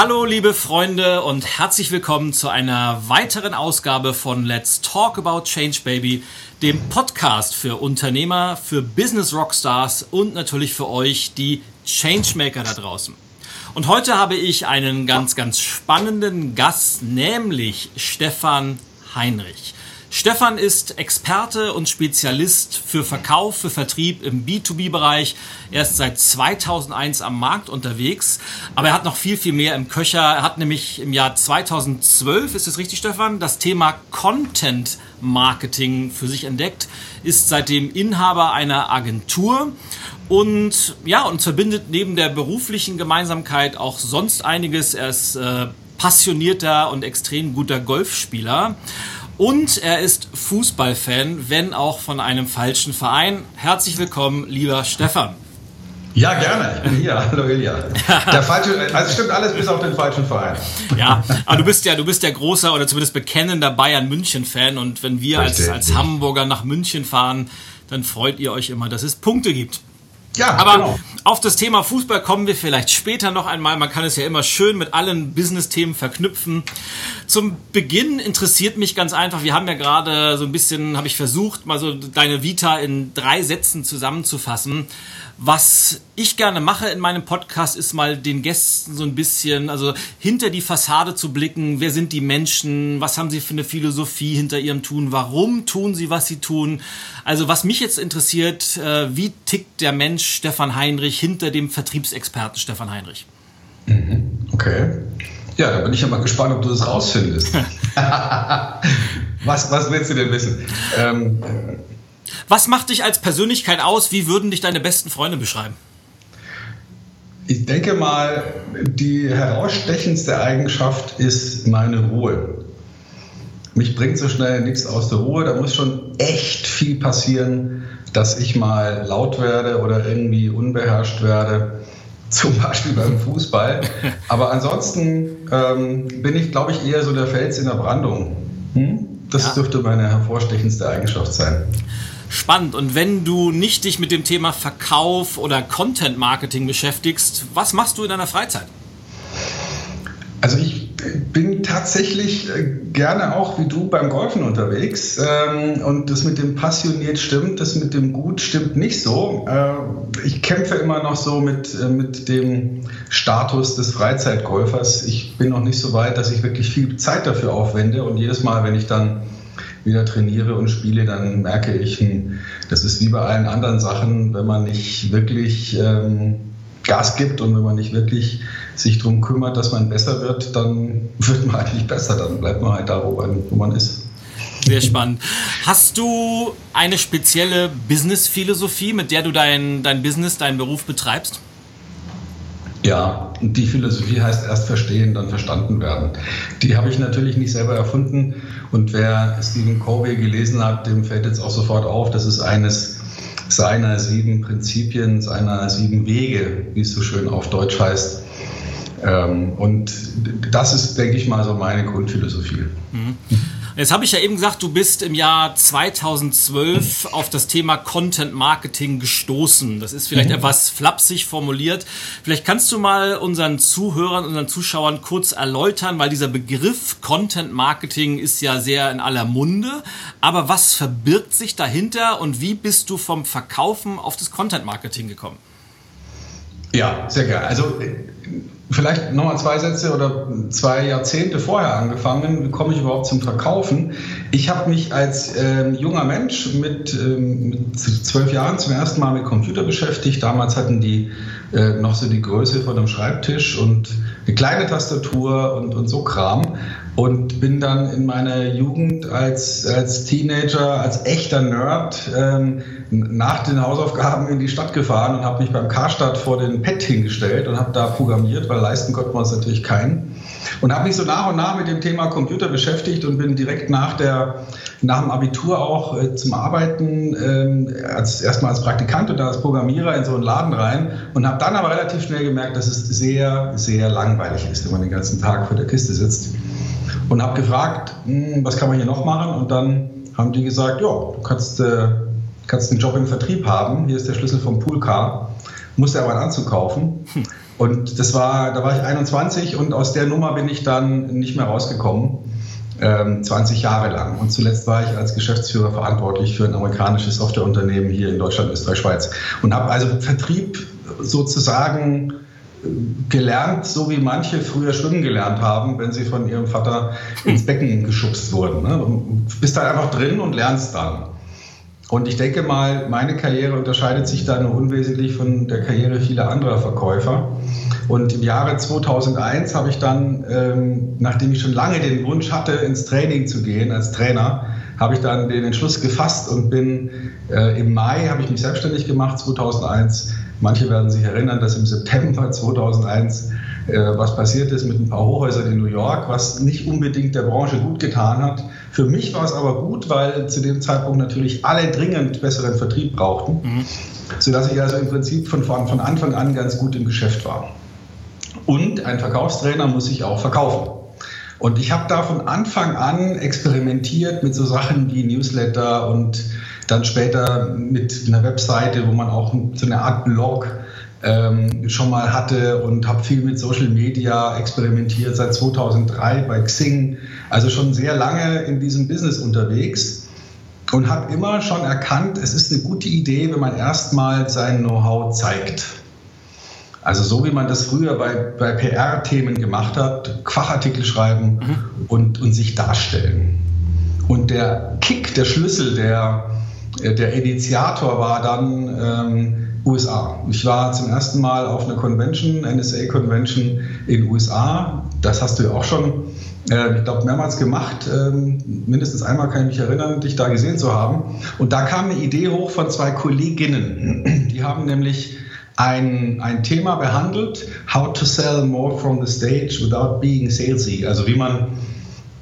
Hallo liebe Freunde und herzlich willkommen zu einer weiteren Ausgabe von Let's Talk About Change Baby, dem Podcast für Unternehmer, für Business Rockstars und natürlich für euch, die Changemaker da draußen. Und heute habe ich einen ganz, ganz spannenden Gast, nämlich Stefan Heinrich. Stefan ist Experte und Spezialist für Verkauf, für Vertrieb im B2B-Bereich. Er ist seit 2001 am Markt unterwegs, aber er hat noch viel, viel mehr im Köcher. Er hat nämlich im Jahr 2012, ist es richtig, Stefan, das Thema Content Marketing für sich entdeckt, ist seitdem Inhaber einer Agentur und ja, uns verbindet neben der beruflichen Gemeinsamkeit auch sonst einiges. Er ist äh, passionierter und extrem guter Golfspieler. Und er ist Fußballfan, wenn auch von einem falschen Verein. Herzlich willkommen, lieber Stefan. Ja, gerne. Hier. Hallo Ilja. Der falsche, also stimmt alles bis auf den falschen Verein. Ja, aber du bist ja, du bist ja großer oder zumindest bekennender Bayern-München-Fan und wenn wir als, als Hamburger nach München fahren, dann freut ihr euch immer, dass es Punkte gibt. Ja, aber genau. auf das Thema Fußball kommen wir vielleicht später noch einmal. Man kann es ja immer schön mit allen Business-Themen verknüpfen. Zum Beginn interessiert mich ganz einfach, wir haben ja gerade so ein bisschen, habe ich versucht, mal so deine Vita in drei Sätzen zusammenzufassen. Was ich gerne mache in meinem Podcast ist mal den Gästen so ein bisschen, also hinter die Fassade zu blicken. Wer sind die Menschen? Was haben sie für eine Philosophie hinter ihrem Tun? Warum tun sie, was sie tun? Also was mich jetzt interessiert, äh, wie tickt der Mensch Stefan Heinrich hinter dem Vertriebsexperten Stefan Heinrich? Mhm. Okay. Ja, da bin ich ja mal gespannt, ob du das rausfindest. was, was willst du denn wissen? Ähm, was macht dich als Persönlichkeit aus? Wie würden dich deine besten Freunde beschreiben? Ich denke mal, die herausstechendste Eigenschaft ist meine Ruhe. Mich bringt so schnell nichts aus der Ruhe. Da muss schon echt viel passieren, dass ich mal laut werde oder irgendwie unbeherrscht werde. Zum Beispiel beim Fußball. Aber ansonsten ähm, bin ich, glaube ich, eher so der Fels in der Brandung. Hm? Das ja. dürfte meine hervorstechendste Eigenschaft sein spannend. Und wenn du nicht dich mit dem Thema Verkauf oder Content Marketing beschäftigst, was machst du in deiner Freizeit? Also ich bin tatsächlich äh, gerne auch wie du beim Golfen unterwegs ähm, und das mit dem passioniert stimmt, das mit dem gut stimmt nicht so. Äh, ich kämpfe immer noch so mit, äh, mit dem Status des Freizeitgolfers. Ich bin noch nicht so weit, dass ich wirklich viel Zeit dafür aufwende und jedes Mal, wenn ich dann wieder trainiere und spiele, dann merke ich, hm, das ist wie bei allen anderen Sachen, wenn man nicht wirklich ähm, Gas gibt und wenn man nicht wirklich sich darum kümmert, dass man besser wird, dann wird man eigentlich besser, dann bleibt man halt da, wo man, wo man ist. Sehr spannend. Hast du eine spezielle Business-Philosophie, mit der du dein, dein Business, deinen Beruf betreibst? Ja, die Philosophie heißt erst verstehen, dann verstanden werden. Die habe ich natürlich nicht selber erfunden. Und wer Stephen Covey gelesen hat, dem fällt jetzt auch sofort auf, das ist eines seiner sieben Prinzipien, seiner sieben Wege, wie es so schön auf Deutsch heißt. Ähm, und das ist, denke ich mal, so meine Grundphilosophie. Mhm. Jetzt habe ich ja eben gesagt, du bist im Jahr 2012 auf das Thema Content Marketing gestoßen. Das ist vielleicht mhm. etwas flapsig formuliert. Vielleicht kannst du mal unseren Zuhörern, unseren Zuschauern kurz erläutern, weil dieser Begriff Content Marketing ist ja sehr in aller Munde. Aber was verbirgt sich dahinter und wie bist du vom Verkaufen auf das Content Marketing gekommen? Ja, sehr gerne. Also Vielleicht nochmal zwei Sätze oder zwei Jahrzehnte vorher angefangen. Wie komme ich überhaupt zum Verkaufen? Ich habe mich als äh, junger Mensch mit, ähm, mit zwölf Jahren zum ersten Mal mit Computer beschäftigt. Damals hatten die äh, noch so die Größe von einem Schreibtisch und eine kleine Tastatur und, und so Kram und bin dann in meiner Jugend als, als Teenager, als echter Nerd ähm, nach den Hausaufgaben in die Stadt gefahren und habe mich beim Karstadt vor den Pad hingestellt und habe da programmiert, weil leisten konnte man es natürlich keinen. Und habe mich so nach und nach mit dem Thema Computer beschäftigt und bin direkt nach, der, nach dem Abitur auch äh, zum Arbeiten, ähm, als, erstmal als Praktikant und dann als Programmierer in so einen Laden rein und habe dann aber relativ schnell gemerkt, dass es sehr, sehr langweilig ist, wenn man den ganzen Tag vor der Kiste sitzt und habe gefragt, hm, was kann man hier noch machen? Und dann haben die gesagt, ja, du kannst, äh, kannst einen Job im Vertrieb haben. Hier ist der Schlüssel vom Poolcar. Musst dir aber einen Anzug kaufen. Hm. Und das war, da war ich 21 und aus der Nummer bin ich dann nicht mehr rausgekommen. 20 ähm, Jahre lang. Und zuletzt war ich als Geschäftsführer verantwortlich für ein amerikanisches Softwareunternehmen hier in Deutschland, Österreich, Schweiz. Und habe also Vertrieb sozusagen gelernt, so wie manche früher schwimmen gelernt haben, wenn sie von ihrem Vater ins Becken geschubst wurden. Ne? bist da einfach drin und lernst dann. Und ich denke mal, meine Karriere unterscheidet sich da nur unwesentlich von der Karriere vieler anderer Verkäufer. Und im Jahre 2001 habe ich dann, ähm, nachdem ich schon lange den Wunsch hatte, ins Training zu gehen als Trainer, habe ich dann den Entschluss gefasst und bin äh, im Mai, habe ich mich selbstständig gemacht, 2001. Manche werden sich erinnern, dass im September 2001 äh, was passiert ist mit ein paar Hochhäusern in New York, was nicht unbedingt der Branche gut getan hat. Für mich war es aber gut, weil zu dem Zeitpunkt natürlich alle dringend besseren Vertrieb brauchten, mhm. sodass ich also im Prinzip von, von Anfang an ganz gut im Geschäft war. Und ein Verkaufstrainer muss sich auch verkaufen. Und ich habe da von Anfang an experimentiert mit so Sachen wie Newsletter und dann später mit einer Webseite, wo man auch so eine Art Blog ähm, schon mal hatte und habe viel mit Social Media experimentiert seit 2003 bei Xing, also schon sehr lange in diesem Business unterwegs und habe immer schon erkannt, es ist eine gute Idee, wenn man erstmal sein Know-how zeigt. Also so wie man das früher bei, bei PR-Themen gemacht hat, Fachartikel schreiben mhm. und, und sich darstellen. Und der Kick, der Schlüssel, der, der Initiator war dann ähm, USA. Ich war zum ersten Mal auf einer Convention, NSA Convention in USA. Das hast du ja auch schon, äh, ich glaube, mehrmals gemacht. Ähm, mindestens einmal kann ich mich erinnern, dich da gesehen zu haben. Und da kam eine Idee hoch von zwei Kolleginnen. Die haben nämlich ein, ein Thema behandelt, how to sell more from the stage without being salesy. Also wie man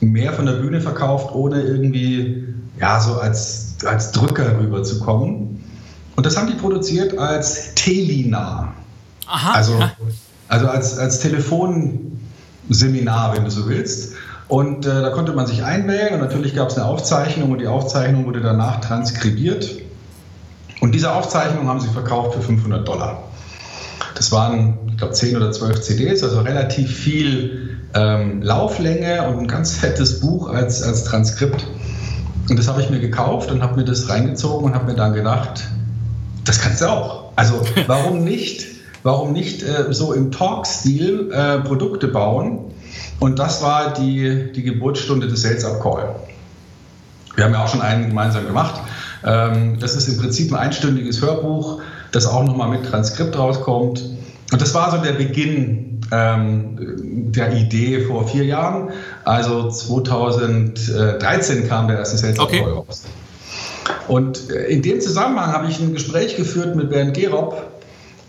mehr von der Bühne verkauft, ohne irgendwie ja, so als, als Drücker rüberzukommen. Und das haben die produziert als Telina. Aha. Also, also als, als Telefonseminar, wenn du so willst. Und äh, da konnte man sich einwählen und natürlich gab es eine Aufzeichnung und die Aufzeichnung wurde danach transkribiert. Und diese Aufzeichnung haben sie verkauft für 500 Dollar. Das waren, ich glaube, 10 oder 12 CDs, also relativ viel ähm, Lauflänge und ein ganz fettes Buch als, als Transkript. Und das habe ich mir gekauft und habe mir das reingezogen und habe mir dann gedacht, das kannst du auch. Also warum nicht? Warum nicht äh, so im Talk-Stil äh, Produkte bauen? Und das war die, die Geburtsstunde des Sales Up Call. Wir haben ja auch schon einen gemeinsam gemacht. Ähm, das ist im Prinzip ein einstündiges Hörbuch, das auch nochmal mit Transkript rauskommt. Und das war so der Beginn ähm, der Idee vor vier Jahren. Also 2013 kam der erste Sales Call raus. Und äh, in dem Zusammenhang habe ich ein Gespräch geführt mit Bernd Gerob,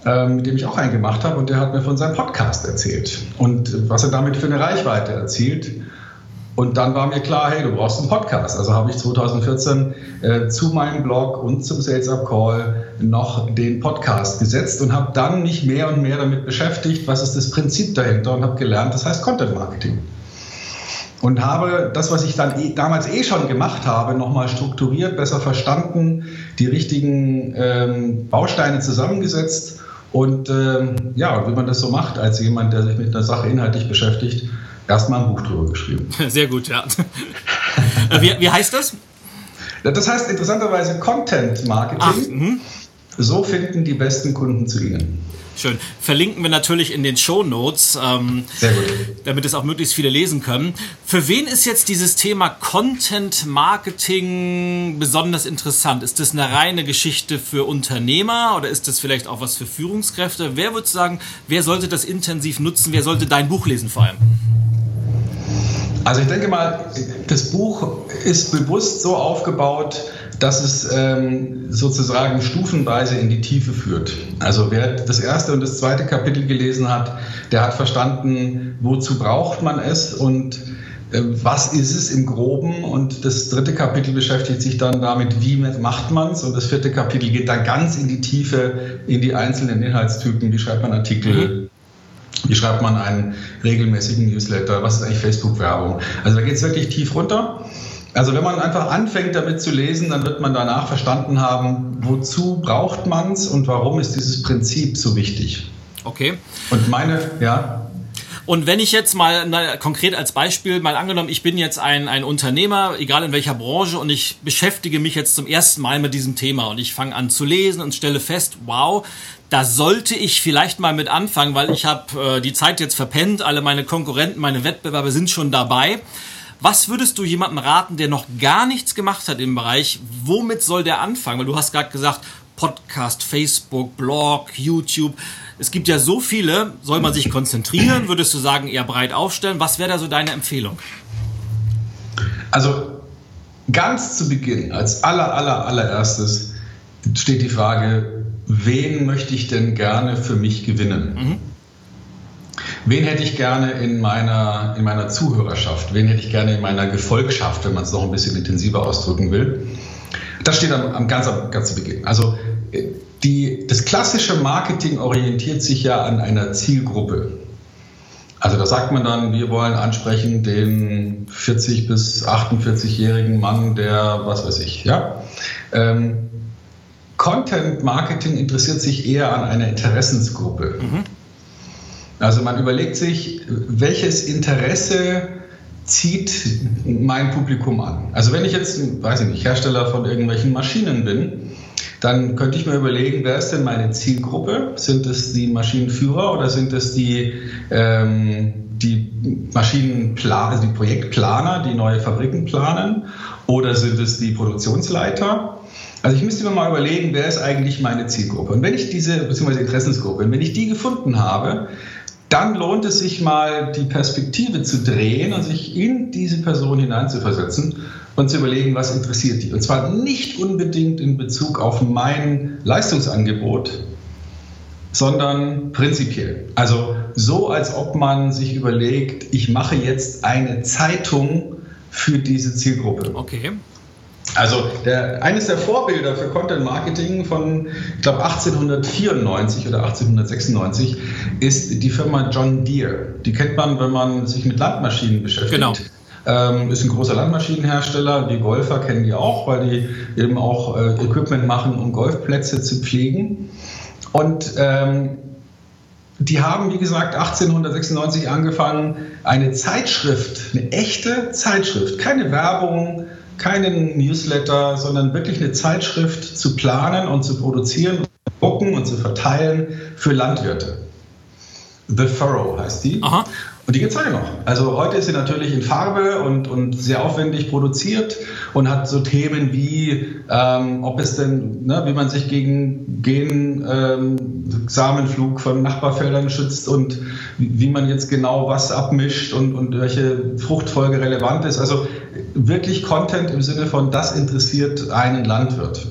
ähm, mit dem ich auch einen gemacht habe, und der hat mir von seinem Podcast erzählt und was er damit für eine Reichweite erzielt. Und dann war mir klar, hey, du brauchst einen Podcast. Also habe ich 2014 äh, zu meinem Blog und zum Sales Up Call noch den Podcast gesetzt und habe dann mich mehr und mehr damit beschäftigt, was ist das Prinzip dahinter und habe gelernt, das heißt Content Marketing und habe das, was ich dann eh, damals eh schon gemacht habe, nochmal strukturiert, besser verstanden, die richtigen ähm, Bausteine zusammengesetzt und ähm, ja, wie man das so macht als jemand, der sich mit einer Sache inhaltlich beschäftigt, erstmal ein Buch drüber geschrieben. Sehr gut, ja. wie, wie heißt das? Das heißt interessanterweise Content Marketing. Ach, mhm. so finden die besten Kunden zu Ihnen. Schön. Verlinken wir natürlich in den Show Notes, ähm, damit es auch möglichst viele lesen können. Für wen ist jetzt dieses Thema Content Marketing besonders interessant? Ist das eine reine Geschichte für Unternehmer oder ist das vielleicht auch was für Führungskräfte? Wer würde sagen, wer sollte das intensiv nutzen? Wer sollte dein Buch lesen vor allem? Also ich denke mal, das Buch ist bewusst so aufgebaut, dass es ähm, sozusagen stufenweise in die Tiefe führt. Also wer das erste und das zweite Kapitel gelesen hat, der hat verstanden, wozu braucht man es und äh, was ist es im Groben. Und das dritte Kapitel beschäftigt sich dann damit, wie macht man es. Und das vierte Kapitel geht dann ganz in die Tiefe, in die einzelnen Inhaltstypen. Wie schreibt man Artikel? Wie schreibt man einen regelmäßigen Newsletter? Was ist eigentlich Facebook-Werbung? Also da geht es wirklich tief runter. Also wenn man einfach anfängt damit zu lesen, dann wird man danach verstanden haben, wozu braucht man es und warum ist dieses Prinzip so wichtig. Okay. Und meine, ja. Und wenn ich jetzt mal na, konkret als Beispiel mal angenommen, ich bin jetzt ein, ein Unternehmer, egal in welcher Branche, und ich beschäftige mich jetzt zum ersten Mal mit diesem Thema und ich fange an zu lesen und stelle fest, wow, da sollte ich vielleicht mal mit anfangen, weil ich habe äh, die Zeit jetzt verpennt, alle meine Konkurrenten, meine Wettbewerber sind schon dabei. Was würdest du jemandem raten, der noch gar nichts gemacht hat im Bereich? Womit soll der anfangen? Weil du hast gerade gesagt, Podcast, Facebook, Blog, YouTube. Es gibt ja so viele. Soll man sich konzentrieren? Würdest du sagen, eher breit aufstellen? Was wäre da so deine Empfehlung? Also ganz zu Beginn, als aller, aller, allererstes steht die Frage, wen möchte ich denn gerne für mich gewinnen? Mhm. Wen hätte ich gerne in meiner, in meiner Zuhörerschaft? Wen hätte ich gerne in meiner Gefolgschaft, wenn man es noch ein bisschen intensiver ausdrücken will? Das steht am, am ganz, ganz Beginn. Also die, das klassische Marketing orientiert sich ja an einer Zielgruppe. Also da sagt man dann, wir wollen ansprechen den 40 bis 48-jährigen Mann, der was weiß ich, ja. Ähm, Content Marketing interessiert sich eher an einer Interessensgruppe. Mhm. Also man überlegt sich, welches Interesse zieht mein Publikum an. Also wenn ich jetzt, weiß ich nicht, Hersteller von irgendwelchen Maschinen bin, dann könnte ich mir überlegen, wer ist denn meine Zielgruppe? Sind es die Maschinenführer oder sind es die, ähm, die Maschinenplaner, also die Projektplaner, die neue Fabriken planen? Oder sind es die Produktionsleiter? Also ich müsste mir mal überlegen, wer ist eigentlich meine Zielgruppe? Und wenn ich diese, beziehungsweise Interessensgruppe, wenn ich die gefunden habe, dann lohnt es sich mal, die Perspektive zu drehen und sich in diese Person hineinzuversetzen und zu überlegen, was interessiert die. Und zwar nicht unbedingt in Bezug auf mein Leistungsangebot, sondern prinzipiell. Also so, als ob man sich überlegt, ich mache jetzt eine Zeitung für diese Zielgruppe. Okay. Also der, eines der Vorbilder für Content Marketing von, ich glaube, 1894 oder 1896 ist die Firma John Deere. Die kennt man, wenn man sich mit Landmaschinen beschäftigt. Genau. Ähm, ist ein großer Landmaschinenhersteller. Die Golfer kennen die auch, weil die eben auch äh, Equipment machen, um Golfplätze zu pflegen. Und ähm, die haben, wie gesagt, 1896 angefangen, eine Zeitschrift, eine echte Zeitschrift, keine Werbung, keinen Newsletter, sondern wirklich eine Zeitschrift zu planen und zu produzieren, zu drucken und zu verteilen für Landwirte. The Furrow heißt die. Aha. Und die gibt es heute noch. Also heute ist sie natürlich in Farbe und, und sehr aufwendig produziert und hat so Themen wie, ähm, ob es denn, ne, wie man sich gegen Gen, ähm, von Nachbarfeldern schützt und wie man jetzt genau was abmischt und, und welche Fruchtfolge relevant ist. Also wirklich Content im Sinne von, das interessiert einen Landwirt.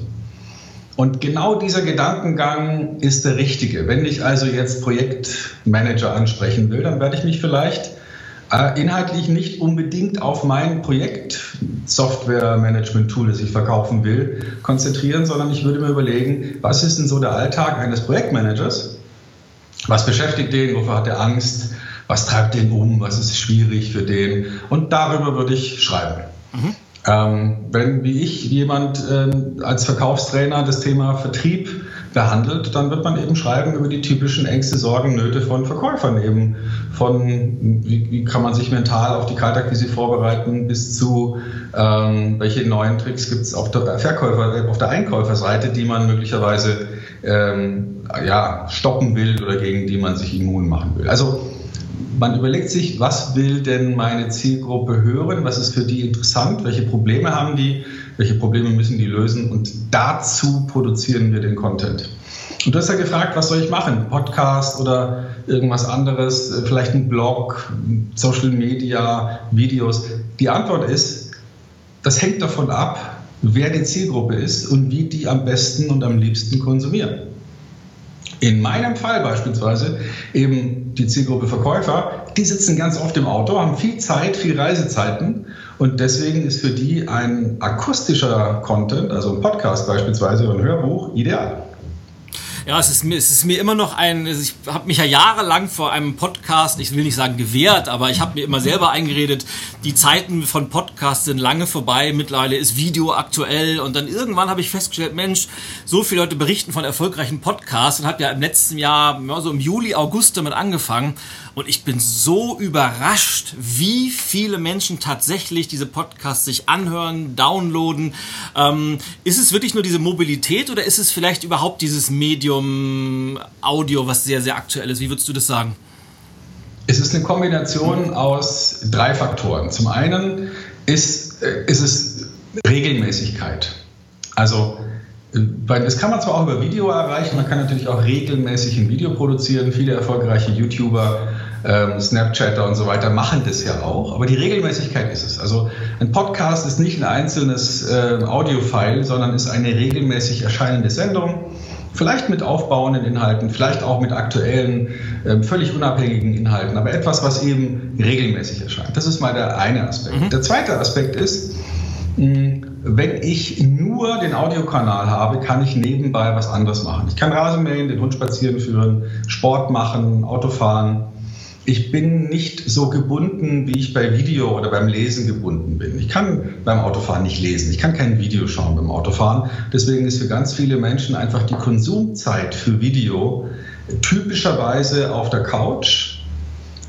Und genau dieser Gedankengang ist der richtige. Wenn ich also jetzt Projektmanager ansprechen will, dann werde ich mich vielleicht äh, inhaltlich nicht unbedingt auf mein Projekt Software-Management-Tool, das ich verkaufen will, konzentrieren, sondern ich würde mir überlegen, was ist denn so der Alltag eines Projektmanagers? Was beschäftigt den? Wofür hat er Angst? Was treibt den um? Was ist schwierig für den? Und darüber würde ich schreiben. Mhm. Ähm, wenn, wie ich, jemand ähm, als Verkaufstrainer das Thema Vertrieb behandelt, dann wird man eben schreiben über die typischen Ängste, Sorgen, Nöte von Verkäufern eben. Von wie, wie kann man sich mental auf die Kaltakquise vorbereiten, bis zu ähm, welche neuen Tricks gibt es auf der Verkäufer, auf der Einkäuferseite, die man möglicherweise ähm, ja, stoppen will oder gegen die man sich immun machen will. Also man überlegt sich, was will denn meine Zielgruppe hören, was ist für die interessant, welche Probleme haben die, welche Probleme müssen die lösen und dazu produzieren wir den Content. Und du hast ja gefragt, was soll ich machen? Podcast oder irgendwas anderes, vielleicht ein Blog, Social Media, Videos. Die Antwort ist, das hängt davon ab, wer die Zielgruppe ist und wie die am besten und am liebsten konsumieren. In meinem Fall beispielsweise eben die Zielgruppe Verkäufer, die sitzen ganz oft im Auto, haben viel Zeit, viel Reisezeiten und deswegen ist für die ein akustischer Content, also ein Podcast beispielsweise oder ein Hörbuch, ideal. Ja, es ist mir, es ist mir immer noch ein, ich habe mich ja jahrelang vor einem Podcast, ich will nicht sagen gewehrt, aber ich habe mir immer selber eingeredet, die Zeiten von Podcasts sind lange vorbei, mittlerweile ist Video aktuell und dann irgendwann habe ich festgestellt, Mensch, so viele Leute berichten von erfolgreichen Podcasts und habe ja im letzten Jahr, ja, so im Juli, August damit angefangen und ich bin so überrascht, wie viele Menschen tatsächlich diese Podcasts sich anhören, downloaden. Ähm, ist es wirklich nur diese Mobilität oder ist es vielleicht überhaupt dieses Medium Audio, was sehr, sehr aktuell ist? Wie würdest du das sagen? Es ist eine Kombination aus drei Faktoren. Zum einen ist, äh, ist es Regelmäßigkeit. Also das kann man zwar auch über Video erreichen, man kann natürlich auch regelmäßig ein Video produzieren. Viele erfolgreiche YouTuber, ähm, Snapchatter und so weiter machen das ja auch, aber die Regelmäßigkeit ist es. Also ein Podcast ist nicht ein einzelnes äh, Audiofile, sondern ist eine regelmäßig erscheinende Sendung. Vielleicht mit aufbauenden Inhalten, vielleicht auch mit aktuellen, äh, völlig unabhängigen Inhalten, aber etwas, was eben regelmäßig erscheint. Das ist mal der eine Aspekt. Mhm. Der zweite Aspekt ist, mh, wenn ich nur den Audiokanal habe, kann ich nebenbei was anderes machen. Ich kann Rasenmähen, den Hund spazieren führen, Sport machen, Auto fahren. Ich bin nicht so gebunden, wie ich bei Video oder beim Lesen gebunden bin. Ich kann beim Autofahren nicht lesen. Ich kann kein Video schauen beim Autofahren. Deswegen ist für ganz viele Menschen einfach die Konsumzeit für Video typischerweise auf der Couch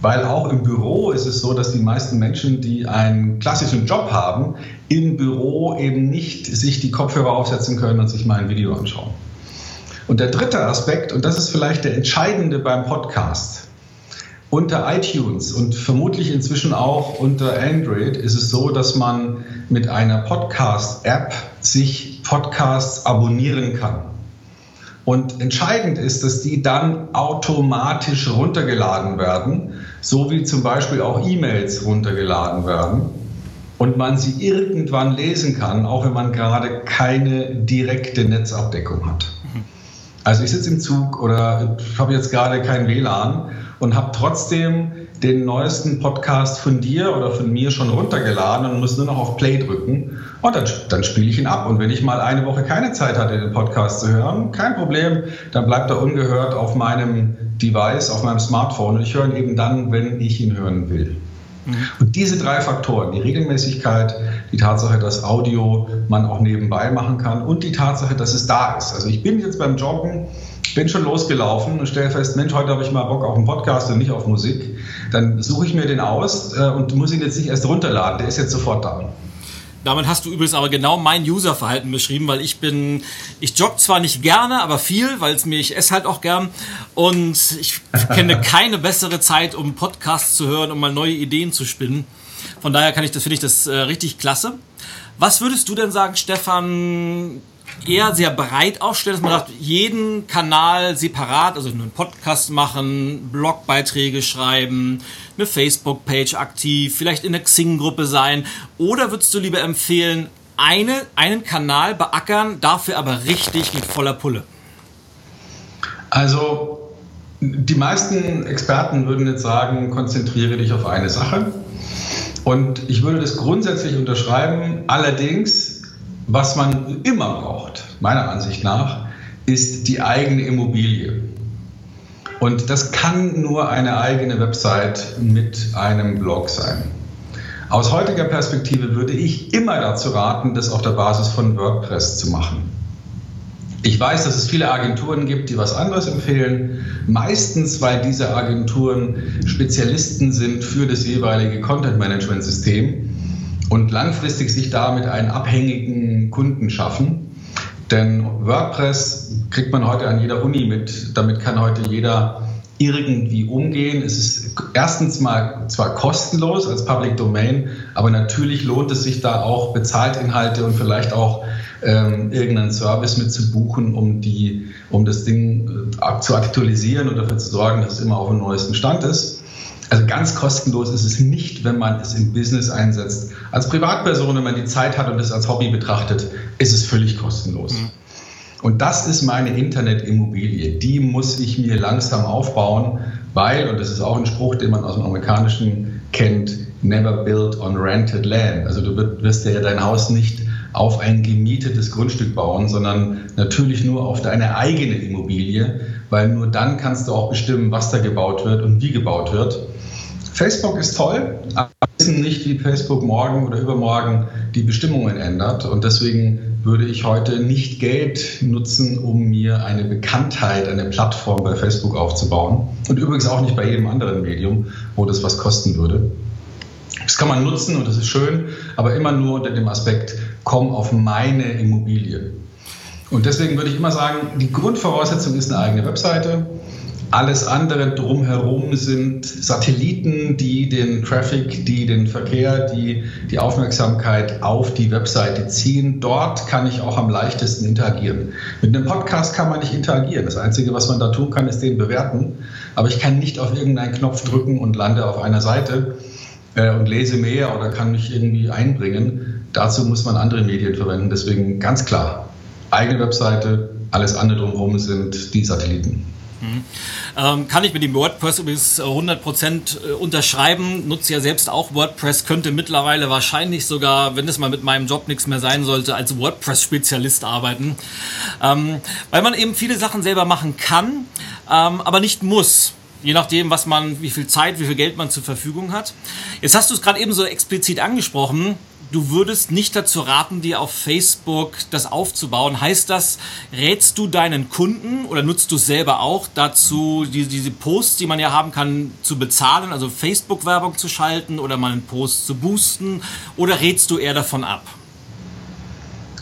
weil auch im Büro ist es so, dass die meisten Menschen, die einen klassischen Job haben, im Büro eben nicht sich die Kopfhörer aufsetzen können und sich mal ein Video anschauen. Und der dritte Aspekt, und das ist vielleicht der entscheidende beim Podcast, unter iTunes und vermutlich inzwischen auch unter Android ist es so, dass man mit einer Podcast-App sich Podcasts abonnieren kann. Und entscheidend ist, dass die dann automatisch runtergeladen werden, so wie zum Beispiel auch E-Mails runtergeladen werden und man sie irgendwann lesen kann, auch wenn man gerade keine direkte Netzabdeckung hat. Also ich sitze im Zug oder habe jetzt gerade kein WLAN und habe trotzdem den neuesten Podcast von dir oder von mir schon runtergeladen und muss nur noch auf Play drücken und dann, dann spiele ich ihn ab. Und wenn ich mal eine Woche keine Zeit hatte, den Podcast zu hören, kein Problem, dann bleibt er ungehört auf meinem Device, auf meinem Smartphone und ich höre ihn eben dann, wenn ich ihn hören will. Mhm. Und diese drei Faktoren, die Regelmäßigkeit, die Tatsache, dass Audio man auch nebenbei machen kann und die Tatsache, dass es da ist. Also ich bin jetzt beim Joggen, bin schon losgelaufen und stelle fest, Mensch, heute habe ich mal Bock auf einen Podcast und nicht auf Musik. Dann suche ich mir den aus äh, und muss ihn jetzt nicht erst runterladen, der ist jetzt sofort da. Damit hast du übrigens aber genau mein Userverhalten beschrieben, weil ich bin, ich jogge zwar nicht gerne, aber viel, weil es mir, ich esse halt auch gern und ich kenne keine bessere Zeit, um Podcasts zu hören, um mal neue Ideen zu spinnen. Von daher kann ich das, finde ich das äh, richtig klasse. Was würdest du denn sagen, Stefan, eher sehr breit aufstellt, dass man sagt, jeden Kanal separat, also einen Podcast machen, Blogbeiträge schreiben, eine Facebook-Page aktiv, vielleicht in der Xing-Gruppe sein? Oder würdest du lieber empfehlen, eine, einen Kanal beackern, dafür aber richtig mit voller Pulle? Also die meisten Experten würden jetzt sagen, konzentriere dich auf eine Sache. Und ich würde das grundsätzlich unterschreiben. Allerdings was man immer braucht, meiner Ansicht nach, ist die eigene Immobilie. Und das kann nur eine eigene Website mit einem Blog sein. Aus heutiger Perspektive würde ich immer dazu raten, das auf der Basis von WordPress zu machen. Ich weiß, dass es viele Agenturen gibt, die was anderes empfehlen. Meistens, weil diese Agenturen Spezialisten sind für das jeweilige Content-Management-System und langfristig sich damit einen abhängigen Kunden schaffen. Denn WordPress kriegt man heute an jeder Uni mit. Damit kann heute jeder irgendwie umgehen. Es ist erstens mal zwar kostenlos als Public Domain, aber natürlich lohnt es sich da auch Bezahlt-Inhalte und vielleicht auch ähm, irgendeinen Service mit zu buchen, um, die, um das Ding äh, zu aktualisieren und dafür zu sorgen, dass es immer auf dem neuesten Stand ist. Also ganz kostenlos ist es nicht, wenn man es im Business einsetzt. Als Privatperson, wenn man die Zeit hat und es als Hobby betrachtet, ist es völlig kostenlos. Mhm. Und das ist meine Internetimmobilie. Die muss ich mir langsam aufbauen, weil, und das ist auch ein Spruch, den man aus dem Amerikanischen kennt, never build on rented land. Also du wirst ja dein Haus nicht auf ein gemietetes Grundstück bauen, sondern natürlich nur auf deine eigene Immobilie, weil nur dann kannst du auch bestimmen, was da gebaut wird und wie gebaut wird. Facebook ist toll, aber wir wissen nicht, wie Facebook morgen oder übermorgen die Bestimmungen ändert. Und deswegen würde ich heute nicht Geld nutzen, um mir eine Bekanntheit, eine Plattform bei Facebook aufzubauen. Und übrigens auch nicht bei jedem anderen Medium, wo das was kosten würde. Das kann man nutzen und das ist schön, aber immer nur unter dem Aspekt, komm auf meine Immobilie. Und deswegen würde ich immer sagen, die Grundvoraussetzung ist eine eigene Webseite. Alles andere drumherum sind Satelliten, die den Traffic, die den Verkehr, die die Aufmerksamkeit auf die Webseite ziehen. Dort kann ich auch am leichtesten interagieren. Mit einem Podcast kann man nicht interagieren. Das Einzige, was man da tun kann, ist den bewerten. Aber ich kann nicht auf irgendeinen Knopf drücken und lande auf einer Seite äh, und lese mehr oder kann mich irgendwie einbringen. Dazu muss man andere Medien verwenden. Deswegen ganz klar, eigene Webseite, alles andere drumherum sind die Satelliten. Mhm. Ähm, kann ich mit dem WordPress übrigens 100% äh, unterschreiben. Nutze ja selbst auch WordPress, könnte mittlerweile wahrscheinlich sogar, wenn es mal mit meinem Job nichts mehr sein sollte, als WordPress-Spezialist arbeiten. Ähm, weil man eben viele Sachen selber machen kann, ähm, aber nicht muss. Je nachdem, was man, wie viel Zeit, wie viel Geld man zur Verfügung hat. Jetzt hast du es gerade eben so explizit angesprochen du würdest nicht dazu raten, dir auf Facebook das aufzubauen. Heißt das, rätst du deinen Kunden oder nutzt du selber auch dazu, die, diese Posts, die man ja haben kann, zu bezahlen, also Facebook-Werbung zu schalten oder mal einen Post zu boosten? Oder rätst du eher davon ab?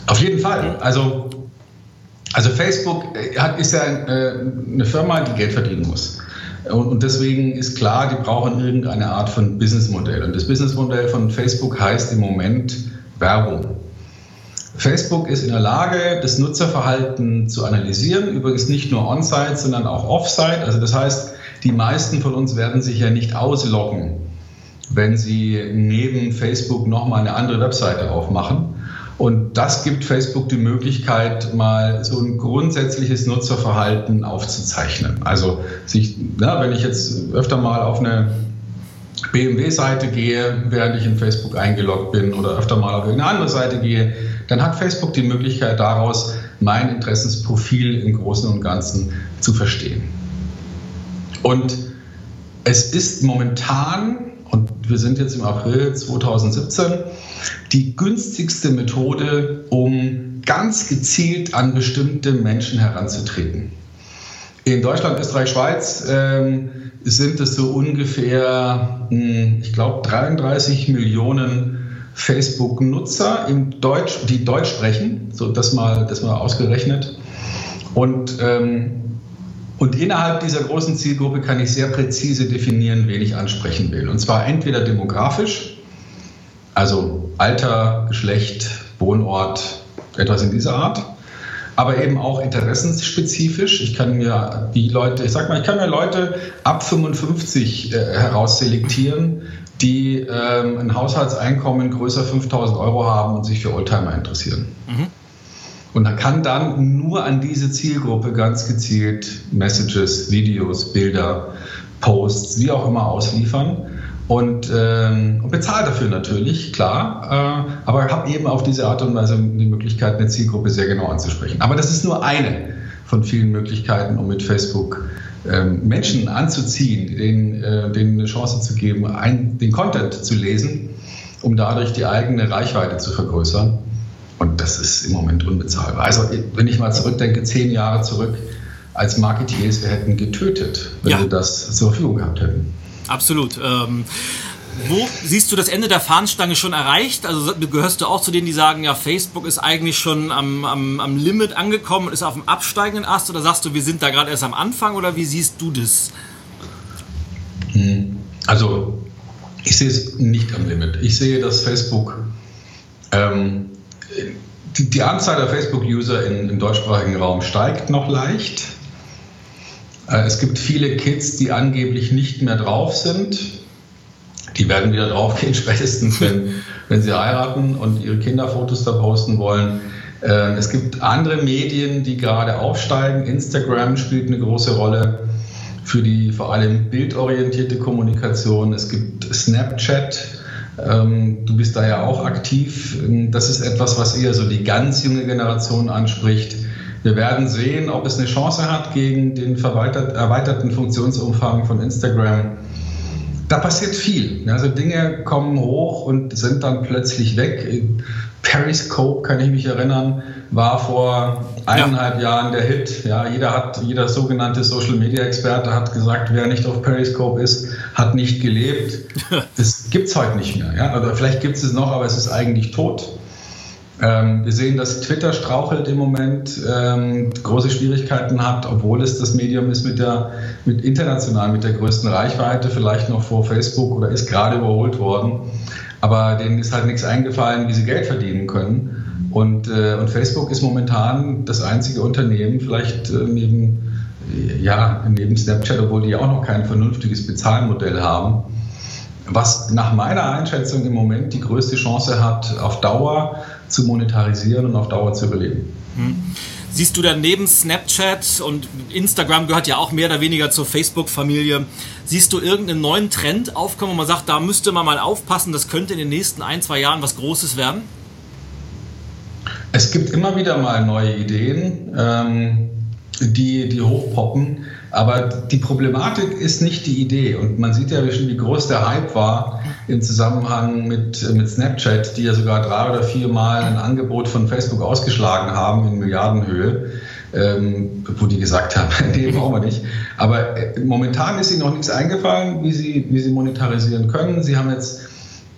Auf jeden Fall. Also, also Facebook ist ja äh, eine Firma, die Geld verdienen muss. Und deswegen ist klar, die brauchen irgendeine Art von Businessmodell. Und das Businessmodell von Facebook heißt im Moment Werbung. Facebook ist in der Lage, das Nutzerverhalten zu analysieren, übrigens nicht nur on-site, sondern auch off-site. Also das heißt, die meisten von uns werden sich ja nicht ausloggen, wenn sie neben Facebook nochmal eine andere Webseite aufmachen. Und das gibt Facebook die Möglichkeit, mal so ein grundsätzliches Nutzerverhalten aufzuzeichnen. Also sich, na, wenn ich jetzt öfter mal auf eine BMW-Seite gehe, während ich in Facebook eingeloggt bin oder öfter mal auf irgendeine andere Seite gehe, dann hat Facebook die Möglichkeit daraus, mein Interessensprofil im Großen und Ganzen zu verstehen. Und es ist momentan, und wir sind jetzt im April 2017, die günstigste Methode, um ganz gezielt an bestimmte Menschen heranzutreten. In Deutschland, Österreich, Schweiz ähm, sind es so ungefähr, hm, ich glaube, 33 Millionen Facebook-Nutzer, Deutsch, die Deutsch sprechen, so das mal, das mal ausgerechnet. Und, ähm, und innerhalb dieser großen Zielgruppe kann ich sehr präzise definieren, wen ich ansprechen will. Und zwar entweder demografisch, also Alter, Geschlecht, Wohnort, etwas in dieser Art. Aber eben auch interessensspezifisch. Ich kann mir die Leute, ich sag mal, ich kann mir Leute ab 55 äh, herausselektieren, die ähm, ein Haushaltseinkommen größer 5000 Euro haben und sich für Oldtimer interessieren. Mhm. Und man kann dann nur an diese Zielgruppe ganz gezielt Messages, Videos, Bilder, Posts, wie auch immer ausliefern und, ähm, und bezahle dafür natürlich, klar, äh, aber habe eben auf diese Art und Weise die Möglichkeit, eine Zielgruppe sehr genau anzusprechen. Aber das ist nur eine von vielen Möglichkeiten, um mit Facebook ähm, Menschen anzuziehen, denen, äh, denen eine Chance zu geben, ein, den Content zu lesen, um dadurch die eigene Reichweite zu vergrößern. Und das ist im Moment unbezahlbar. Also wenn ich mal zurückdenke, zehn Jahre zurück, als Marketeers, wir hätten getötet, wenn ja. wir das zur Verfügung gehabt hätten. Absolut. Ähm, wo siehst du das Ende der Fahnenstange schon erreicht? Also gehörst du auch zu denen, die sagen, ja, Facebook ist eigentlich schon am, am, am Limit angekommen und ist auf dem absteigenden Ast? Oder sagst du, wir sind da gerade erst am Anfang? Oder wie siehst du das? Hm, also, ich sehe es nicht am Limit. Ich sehe, dass Facebook, ähm, die, die, Anzahl der Facebook-User im deutschsprachigen Raum steigt noch leicht. Äh, es gibt viele Kids, die angeblich nicht mehr drauf sind. Die werden wieder draufgehen, spätestens wenn, wenn sie heiraten und ihre Kinderfotos da posten wollen. Äh, es gibt andere Medien, die gerade aufsteigen. Instagram spielt eine große Rolle für die vor allem bildorientierte Kommunikation. Es gibt Snapchat, du bist da ja auch aktiv. Das ist etwas, was eher so die ganz junge Generation anspricht. Wir werden sehen, ob es eine Chance hat gegen den erweiterten Funktionsumfang von Instagram. Da passiert viel. Also Dinge kommen hoch und sind dann plötzlich weg. Periscope, kann ich mich erinnern, war vor eineinhalb ja. Jahren der Hit. Ja, jeder hat, jeder sogenannte Social Media Experte hat gesagt, wer nicht auf Periscope ist, hat nicht gelebt. Das gibt es heute nicht mehr. Ja? Oder vielleicht gibt es es noch, aber es ist eigentlich tot. Ähm, wir sehen, dass Twitter strauchelt im Moment, ähm, große Schwierigkeiten hat, obwohl es das Medium ist mit der mit international mit der größten Reichweite, vielleicht noch vor Facebook oder ist gerade überholt worden. Aber denen ist halt nichts eingefallen, wie sie Geld verdienen können. Und, äh, und Facebook ist momentan das einzige Unternehmen, vielleicht äh, neben, ja, neben Snapchat, obwohl die auch noch kein vernünftiges Bezahlmodell haben, was nach meiner Einschätzung im Moment die größte Chance hat, auf Dauer zu monetarisieren und auf Dauer zu überleben. Hm. Siehst du dann neben Snapchat und Instagram gehört ja auch mehr oder weniger zur Facebook-Familie, siehst du irgendeinen neuen Trend aufkommen, wo man sagt, da müsste man mal aufpassen, das könnte in den nächsten ein, zwei Jahren was Großes werden? Es gibt immer wieder mal neue Ideen, ähm, die, die hochpoppen. Aber die Problematik ist nicht die Idee. Und man sieht ja, wie groß der Hype war im Zusammenhang mit, mit Snapchat, die ja sogar drei oder vier Mal ein Angebot von Facebook ausgeschlagen haben in Milliardenhöhe. Ähm, wo die gesagt haben, nee, brauchen wir nicht. Aber äh, momentan ist ihnen noch nichts eingefallen, wie sie, wie sie monetarisieren können. Sie haben jetzt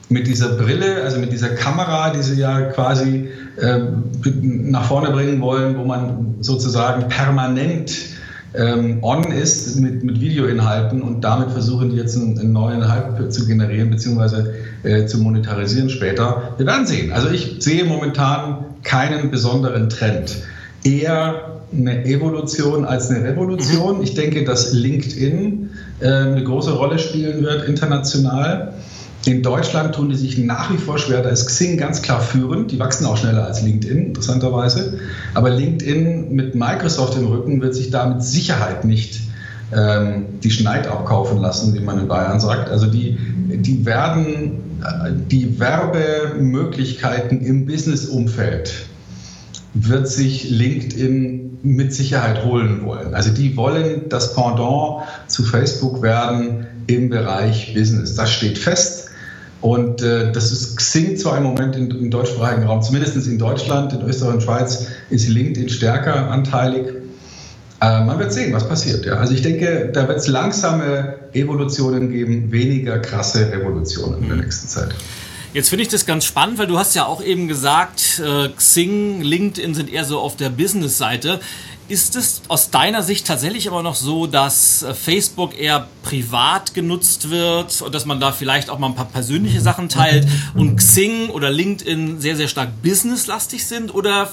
mit dieser Brille, also mit dieser Kamera, die sie ja quasi äh, nach vorne bringen wollen, wo man sozusagen permanent ähm, on ist mit, mit Videoinhalten und damit versuchen die jetzt einen, einen neuen Hype zu generieren bzw. Äh, zu monetarisieren später. Wir werden sehen. Also ich sehe momentan keinen besonderen Trend. Eher eine Evolution als eine Revolution. Mhm. Ich denke, dass LinkedIn äh, eine große Rolle spielen wird international. In Deutschland tun die sich nach wie vor schwer. Da ist Xing ganz klar führend. Die wachsen auch schneller als LinkedIn, interessanterweise. Aber LinkedIn mit Microsoft im Rücken wird sich da mit Sicherheit nicht ähm, die Schneid abkaufen lassen, wie man in Bayern sagt. Also die, die werden äh, die Werbemöglichkeiten im Businessumfeld wird sich LinkedIn mit Sicherheit holen wollen. Also die wollen das Pendant zu Facebook werden im Bereich Business. Das steht fest. Und äh, das ist Xing zwar im Moment im, im deutschsprachigen Raum, zumindest in Deutschland, in Österreich und Schweiz ist LinkedIn stärker anteilig. Äh, man wird sehen, was passiert. Ja. Also ich denke, da wird es langsame Evolutionen geben, weniger krasse Revolutionen in der nächsten Zeit. Jetzt finde ich das ganz spannend, weil du hast ja auch eben gesagt, äh, Xing, LinkedIn sind eher so auf der Business-Seite. Ist es aus deiner Sicht tatsächlich aber noch so, dass äh, Facebook eher privat genutzt wird und dass man da vielleicht auch mal ein paar persönliche Sachen teilt und Xing oder LinkedIn sehr, sehr stark businesslastig sind? Oder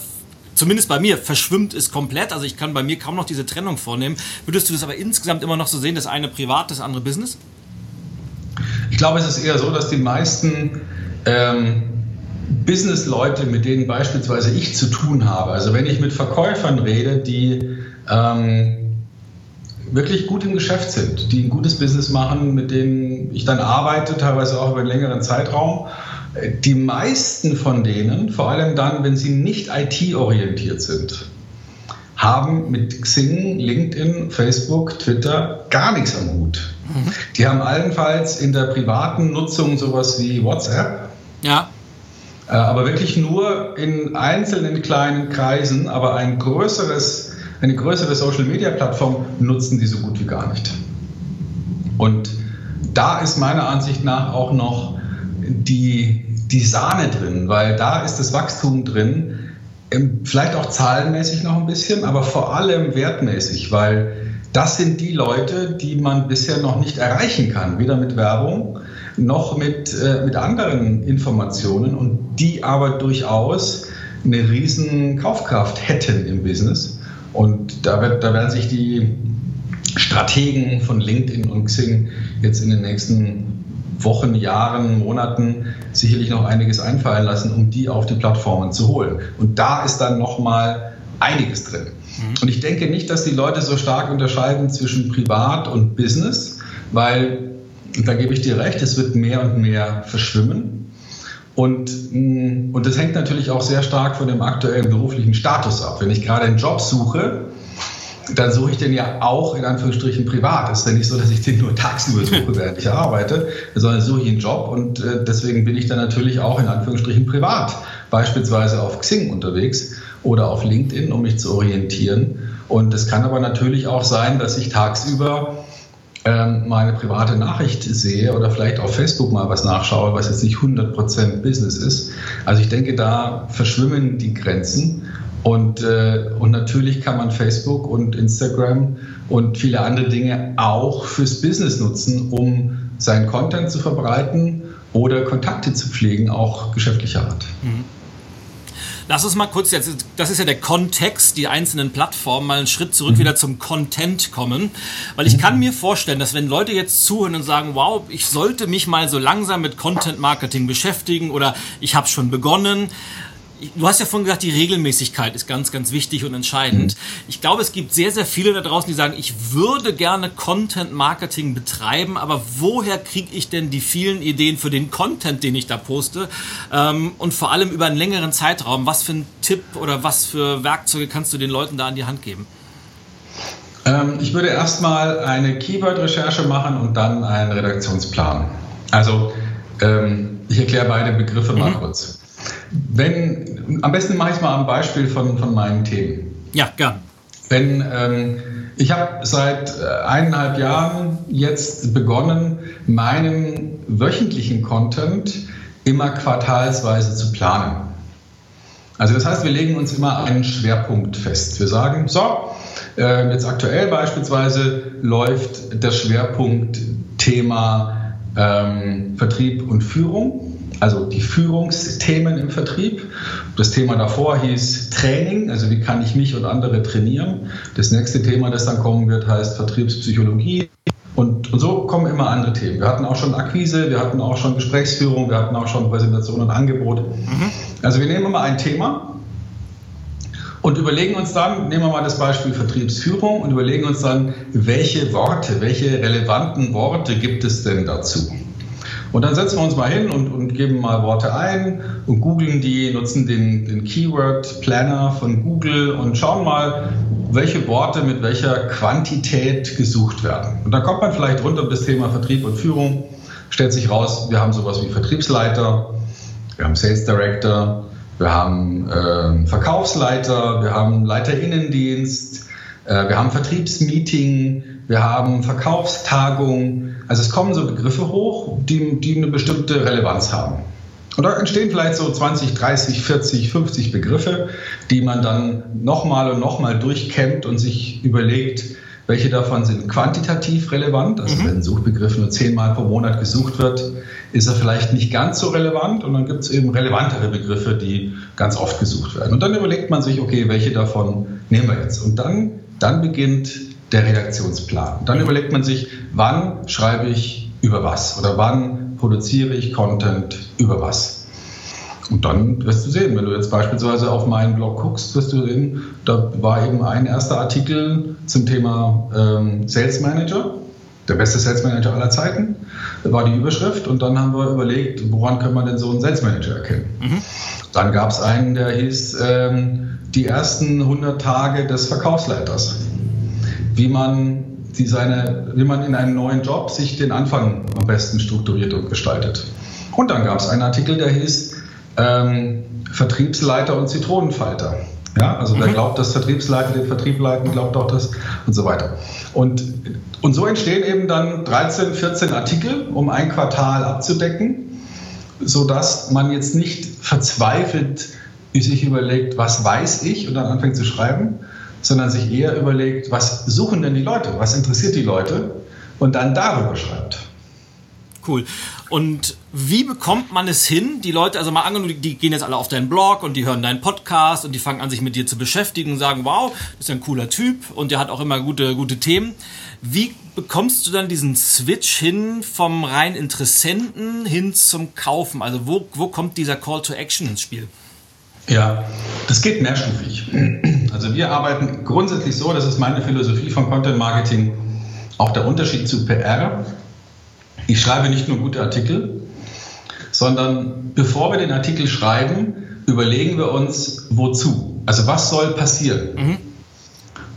zumindest bei mir verschwimmt es komplett? Also ich kann bei mir kaum noch diese Trennung vornehmen. Würdest du das aber insgesamt immer noch so sehen, das eine privat, das andere Business? Ich glaube, es ist eher so, dass die meisten ähm, Business-Leute, mit denen beispielsweise ich zu tun habe, also wenn ich mit Verkäufern rede, die ähm, wirklich gut im Geschäft sind, die ein gutes Business machen, mit denen ich dann arbeite, teilweise auch über einen längeren Zeitraum, die meisten von denen, vor allem dann, wenn sie nicht IT-orientiert sind, haben mit Xing, LinkedIn, Facebook, Twitter gar nichts am Hut. Mhm. Die haben allenfalls in der privaten Nutzung sowas wie WhatsApp. Ja. Äh, aber wirklich nur in einzelnen kleinen Kreisen, aber ein größeres, eine größere Social-Media-Plattform nutzen die so gut wie gar nicht. Und da ist meiner Ansicht nach auch noch die, die Sahne drin, weil da ist das Wachstum drin, vielleicht auch zahlenmäßig noch ein bisschen, aber vor allem wertmäßig, weil das sind die Leute, die man bisher noch nicht erreichen kann, weder mit Werbung noch mit, äh, mit anderen Informationen und die aber durchaus eine riesen Kaufkraft hätten im Business. Und da, wird, da werden sich die Strategen von LinkedIn und Xing jetzt in den nächsten Wochen, Jahren, Monaten sicherlich noch einiges einfallen lassen, um die auf die Plattformen zu holen. Und da ist dann nochmal einiges drin. Mhm. Und ich denke nicht, dass die Leute so stark unterscheiden zwischen Privat und Business, weil da gebe ich dir recht, es wird mehr und mehr verschwimmen. Und, mm, und das hängt natürlich auch sehr stark von dem aktuellen beruflichen Status ab. Wenn ich gerade einen Job suche, dann suche ich den ja auch in Anführungsstrichen privat. Es ist ja nicht so, dass ich den nur tagsüber suche, während ich arbeite, sondern suche ich einen Job und äh, deswegen bin ich dann natürlich auch in Anführungsstrichen privat, beispielsweise auf Xing unterwegs oder auf LinkedIn, um mich zu orientieren. Und es kann aber natürlich auch sein, dass ich tagsüber meine private Nachricht sehe oder vielleicht auf Facebook mal was nachschaue, was jetzt nicht 100% Business ist. Also ich denke, da verschwimmen die Grenzen. Und, äh, und natürlich kann man Facebook und Instagram und viele andere Dinge auch fürs Business nutzen, um seinen Content zu verbreiten oder Kontakte zu pflegen, auch geschäftlicher Art. Mhm. Lass uns mal kurz jetzt, das ist ja der Kontext, die einzelnen Plattformen, mal einen Schritt zurück mhm. wieder zum Content kommen. Weil ich kann mir vorstellen, dass wenn Leute jetzt zuhören und sagen, wow, ich sollte mich mal so langsam mit Content Marketing beschäftigen oder ich habe schon begonnen, du hast ja vorhin gesagt, die Regelmäßigkeit ist ganz, ganz wichtig und entscheidend. Mhm. Ich glaube, es gibt sehr, sehr viele da draußen, die sagen, ich würde gerne Content Marketing betreiben, aber woher kriege ich denn die vielen Ideen für den Content, den ich da poste? Ähm, und vor allem über einen längeren Zeitraum. Was für ein Tipp oder was für Werkzeuge kannst du den Leuten da an die Hand geben? Ähm, ich würde erstmal eine Keyword-Recherche machen und dann einen Redaktionsplan. Also, ähm, ich erkläre beide Begriffe mal mhm. kurz. Wenn, am besten mache ich es mal am Beispiel von, von meinen Themen. Ja, gern. Wenn, ähm, ich habe seit äh, eineinhalb Jahren jetzt begonnen, meinen wöchentlichen Content immer quartalsweise zu planen. Also das heißt, wir legen uns immer einen Schwerpunkt fest. Wir sagen, so, äh, jetzt aktuell beispielsweise läuft das Schwerpunktthema ähm, Vertrieb und Führung also die Führungsthemen im Vertrieb. Das Thema davor hieß Training, also wie kann ich mich und andere trainieren. Das nächste Thema, das dann kommen wird, heißt Vertriebspsychologie. Und, und so kommen immer andere Themen. Wir hatten auch schon Akquise, wir hatten auch schon Gesprächsführung, wir hatten auch schon Präsentation und Angebot. Mhm. Also wir nehmen immer ein Thema und überlegen uns dann, nehmen wir mal das Beispiel Vertriebsführung und überlegen uns dann, welche Worte, welche relevanten Worte gibt es denn dazu? Und dann setzen wir uns mal hin und, und geben mal Worte ein und googeln die, nutzen den, den Keyword Planner von Google und schauen mal, welche Worte mit welcher Quantität gesucht werden. Und dann kommt man vielleicht runter um das Thema Vertrieb und Führung, stellt sich raus, wir haben sowas wie Vertriebsleiter, wir haben Sales Director, wir haben äh, Verkaufsleiter, wir haben Leiter Innendienst, äh, wir haben Vertriebsmeeting, wir haben Verkaufstagung. Also es kommen so Begriffe hoch, die, die eine bestimmte Relevanz haben. Und da entstehen vielleicht so 20, 30, 40, 50 Begriffe, die man dann nochmal und nochmal durchkämmt und sich überlegt, welche davon sind quantitativ relevant. Also mhm. wenn ein Suchbegriff nur zehnmal pro Monat gesucht wird, ist er vielleicht nicht ganz so relevant. Und dann gibt es eben relevantere Begriffe, die ganz oft gesucht werden. Und dann überlegt man sich, okay, welche davon nehmen wir jetzt? Und dann, dann beginnt der Redaktionsplan. Dann überlegt man sich, wann schreibe ich über was oder wann produziere ich Content über was. Und dann wirst du sehen, wenn du jetzt beispielsweise auf meinen Blog guckst, wirst du sehen, da war eben ein erster Artikel zum Thema ähm, Sales Manager, der beste Sales Manager aller Zeiten, war die Überschrift. Und dann haben wir überlegt, woran kann man denn so einen Sales Manager erkennen? Mhm. Dann gab es einen, der hieß ähm, die ersten 100 Tage des Verkaufsleiters wie man, die seine, wie man in einem neuen Job sich den Anfang am besten strukturiert und gestaltet. Und dann gab es einen Artikel, der hieß ähm, Vertriebsleiter und Zitronenfalter. Ja, also mhm. wer glaubt, dass Vertriebsleiter den Vertrieb leiten, glaubt auch das und so weiter. Und, und so entstehen eben dann 13, 14 Artikel, um ein Quartal abzudecken, sodass man jetzt nicht verzweifelt sich überlegt, was weiß ich und dann anfängt zu schreiben, sondern sich eher überlegt, was suchen denn die Leute, was interessiert die Leute und dann darüber schreibt. Cool. Und wie bekommt man es hin, die Leute, also mal angenommen, die gehen jetzt alle auf deinen Blog und die hören deinen Podcast und die fangen an, sich mit dir zu beschäftigen und sagen, wow, das ist ein cooler Typ und der hat auch immer gute, gute Themen. Wie bekommst du dann diesen Switch hin vom rein Interessenten hin zum Kaufen? Also wo, wo kommt dieser Call to Action ins Spiel? Ja, das geht mehrstufig. Also wir arbeiten grundsätzlich so, das ist meine Philosophie von Content Marketing, auch der Unterschied zu PR. Ich schreibe nicht nur gute Artikel, sondern bevor wir den Artikel schreiben, überlegen wir uns, wozu. Also was soll passieren? Mhm.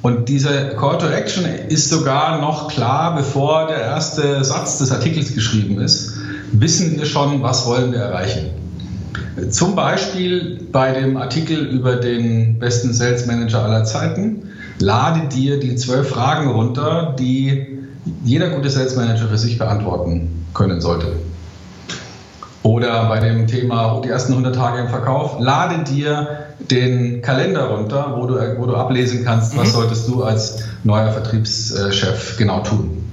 Und diese Call to Action ist sogar noch klar, bevor der erste Satz des Artikels geschrieben ist, wissen wir schon, was wollen wir erreichen. Zum Beispiel bei dem Artikel über den besten Sales Manager aller Zeiten, lade dir die zwölf Fragen runter, die jeder gute Sales Manager für sich beantworten können sollte. Oder bei dem Thema die ersten 100 Tage im Verkauf, lade dir den Kalender runter, wo du, wo du ablesen kannst, was mhm. solltest du als neuer Vertriebschef genau tun.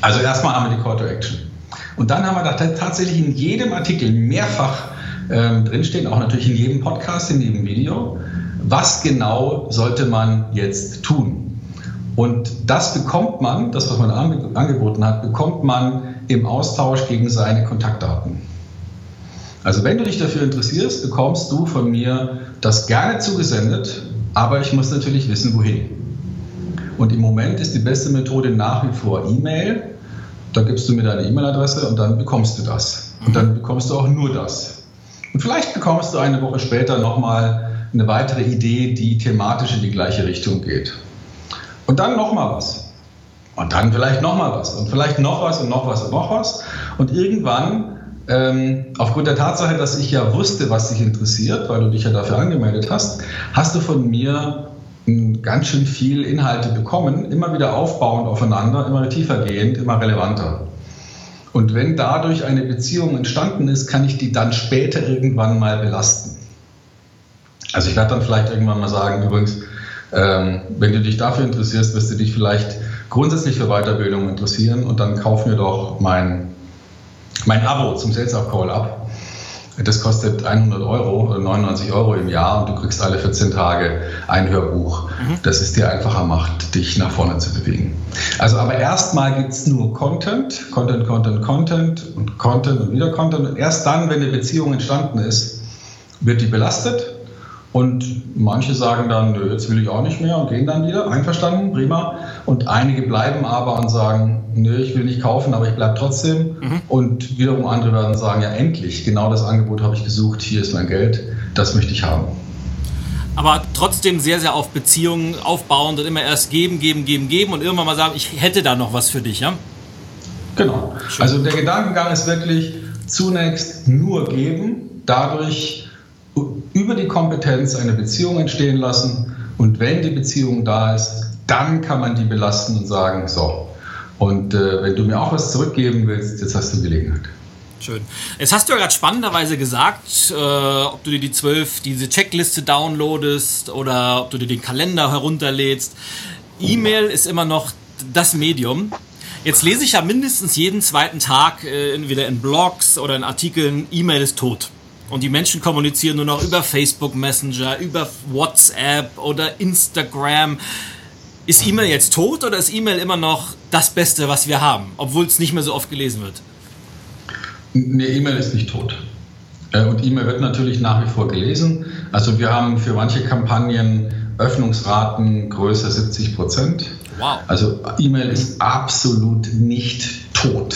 Also erstmal haben wir die Call to Action. Und dann haben wir da tatsächlich in jedem Artikel mehrfach ähm, drinstehen, auch natürlich in jedem Podcast, in jedem Video, was genau sollte man jetzt tun. Und das bekommt man, das, was man angeboten hat, bekommt man im Austausch gegen seine Kontaktdaten. Also wenn du dich dafür interessierst, bekommst du von mir das gerne zugesendet, aber ich muss natürlich wissen, wohin. Und im Moment ist die beste Methode nach wie vor E-Mail. Da gibst du mir deine E-Mail-Adresse und dann bekommst du das. Und dann bekommst du auch nur das. Und vielleicht bekommst du eine Woche später nochmal eine weitere Idee, die thematisch in die gleiche Richtung geht. Und dann nochmal was. Und dann vielleicht nochmal was. Und vielleicht noch was und noch was und noch was. Und irgendwann, ähm, aufgrund der Tatsache, dass ich ja wusste, was dich interessiert, weil du dich ja dafür angemeldet hast, hast du von mir ganz schön viel Inhalte bekommen, immer wieder aufbauend aufeinander, immer tiefer gehend, immer relevanter. Und wenn dadurch eine Beziehung entstanden ist, kann ich die dann später irgendwann mal belasten. Also ich werde dann vielleicht irgendwann mal sagen, übrigens, ähm, wenn du dich dafür interessierst, wirst du dich vielleicht grundsätzlich für Weiterbildung interessieren und dann kauf mir doch mein, mein Abo zum Sales Up Call ab. Das kostet 100 Euro oder 99 Euro im Jahr und du kriegst alle 14 Tage ein Hörbuch, mhm. das es dir einfacher macht, dich nach vorne zu bewegen. Also aber erstmal gibt es nur Content, Content, Content, Content und Content und wieder Content. Und erst dann, wenn eine Beziehung entstanden ist, wird die belastet und manche sagen dann, nö, jetzt will ich auch nicht mehr und gehen dann wieder. Einverstanden, prima. Und einige bleiben aber und sagen, nö, ich will nicht kaufen, aber ich bleibe trotzdem. Mhm. Und wiederum andere werden sagen, ja endlich, genau das Angebot habe ich gesucht, hier ist mein Geld, das möchte ich haben. Aber trotzdem sehr, sehr auf Beziehungen aufbauend und immer erst geben, geben, geben, geben und irgendwann mal sagen, ich hätte da noch was für dich, ja? Genau. Schön. Also der Gedankengang ist wirklich zunächst nur geben, dadurch über die Kompetenz eine Beziehung entstehen lassen und wenn die Beziehung da ist, dann kann man die belasten und sagen, so, und äh, wenn du mir auch was zurückgeben willst, jetzt hast du Gelegenheit. Schön. Jetzt hast du ja gerade spannenderweise gesagt, äh, ob du dir die zwölf, diese Checkliste downloadest oder ob du dir den Kalender herunterlädst. E-Mail ist immer noch das Medium. Jetzt lese ich ja mindestens jeden zweiten Tag, äh, entweder in Blogs oder in Artikeln, E-Mail ist tot. Und die Menschen kommunizieren nur noch über Facebook Messenger, über WhatsApp oder Instagram. Ist E-Mail jetzt tot oder ist E-Mail immer noch das Beste, was wir haben, obwohl es nicht mehr so oft gelesen wird? Nee, E-Mail ist nicht tot. Äh, und E-Mail wird natürlich nach wie vor gelesen. Also wir haben für manche Kampagnen Öffnungsraten größer 70 Prozent. Wow. Also E-Mail ist absolut nicht tot.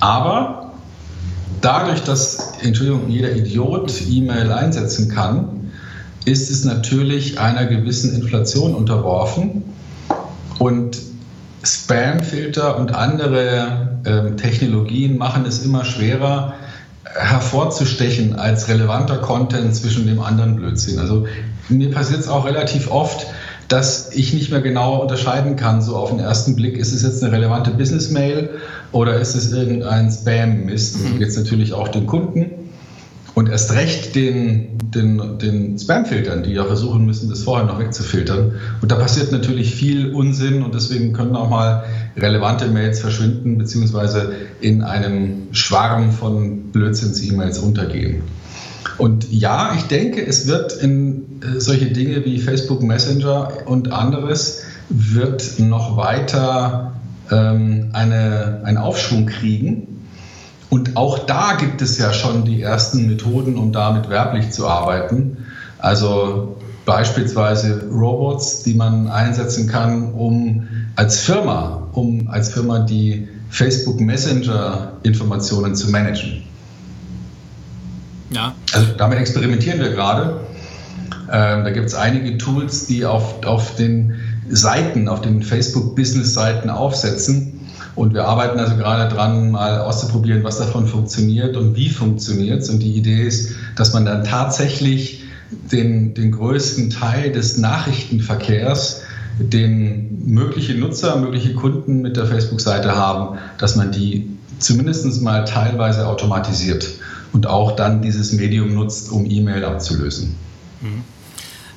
Aber dadurch, dass, Entschuldigung, jeder Idiot E-Mail einsetzen kann, ist es natürlich einer gewissen Inflation unterworfen. Und Spamfilter und andere äh, Technologien machen es immer schwerer, hervorzustechen als relevanter Content zwischen dem anderen Blödsinn. Also mir passiert es auch relativ oft, dass ich nicht mehr genau unterscheiden kann, so auf den ersten Blick, ist es jetzt eine relevante Business-Mail oder ist es irgendein Spam-Mist? Mhm. Jetzt natürlich auch den Kunden und erst recht den, den, den Spam-Filtern, die ja versuchen müssen, das vorher noch wegzufiltern. Und da passiert natürlich viel Unsinn und deswegen können auch mal relevante Mails verschwinden, beziehungsweise in einem Schwarm von Blödsinns-E-Mails untergehen. Und ja, ich denke, es wird in äh, solche Dinge wie Facebook Messenger und anderes wird noch weiter ähm, eine, einen Aufschwung kriegen. Und auch da gibt es ja schon die ersten Methoden, um damit werblich zu arbeiten. Also beispielsweise Robots, die man einsetzen kann, um als Firma, um als Firma die Facebook Messenger Informationen zu managen. Ja. Also damit experimentieren wir gerade. Ähm, da gibt es einige Tools, die auf, auf den Seiten, auf den Facebook-Business-Seiten aufsetzen. Und wir arbeiten also gerade dran, mal auszuprobieren, was davon funktioniert und wie funktioniert es. Und die Idee ist, dass man dann tatsächlich den, den größten Teil des Nachrichtenverkehrs, den mögliche Nutzer, mögliche Kunden mit der Facebook-Seite haben, dass man die zumindest mal teilweise automatisiert und auch dann dieses Medium nutzt, um E-Mail abzulösen. Mhm.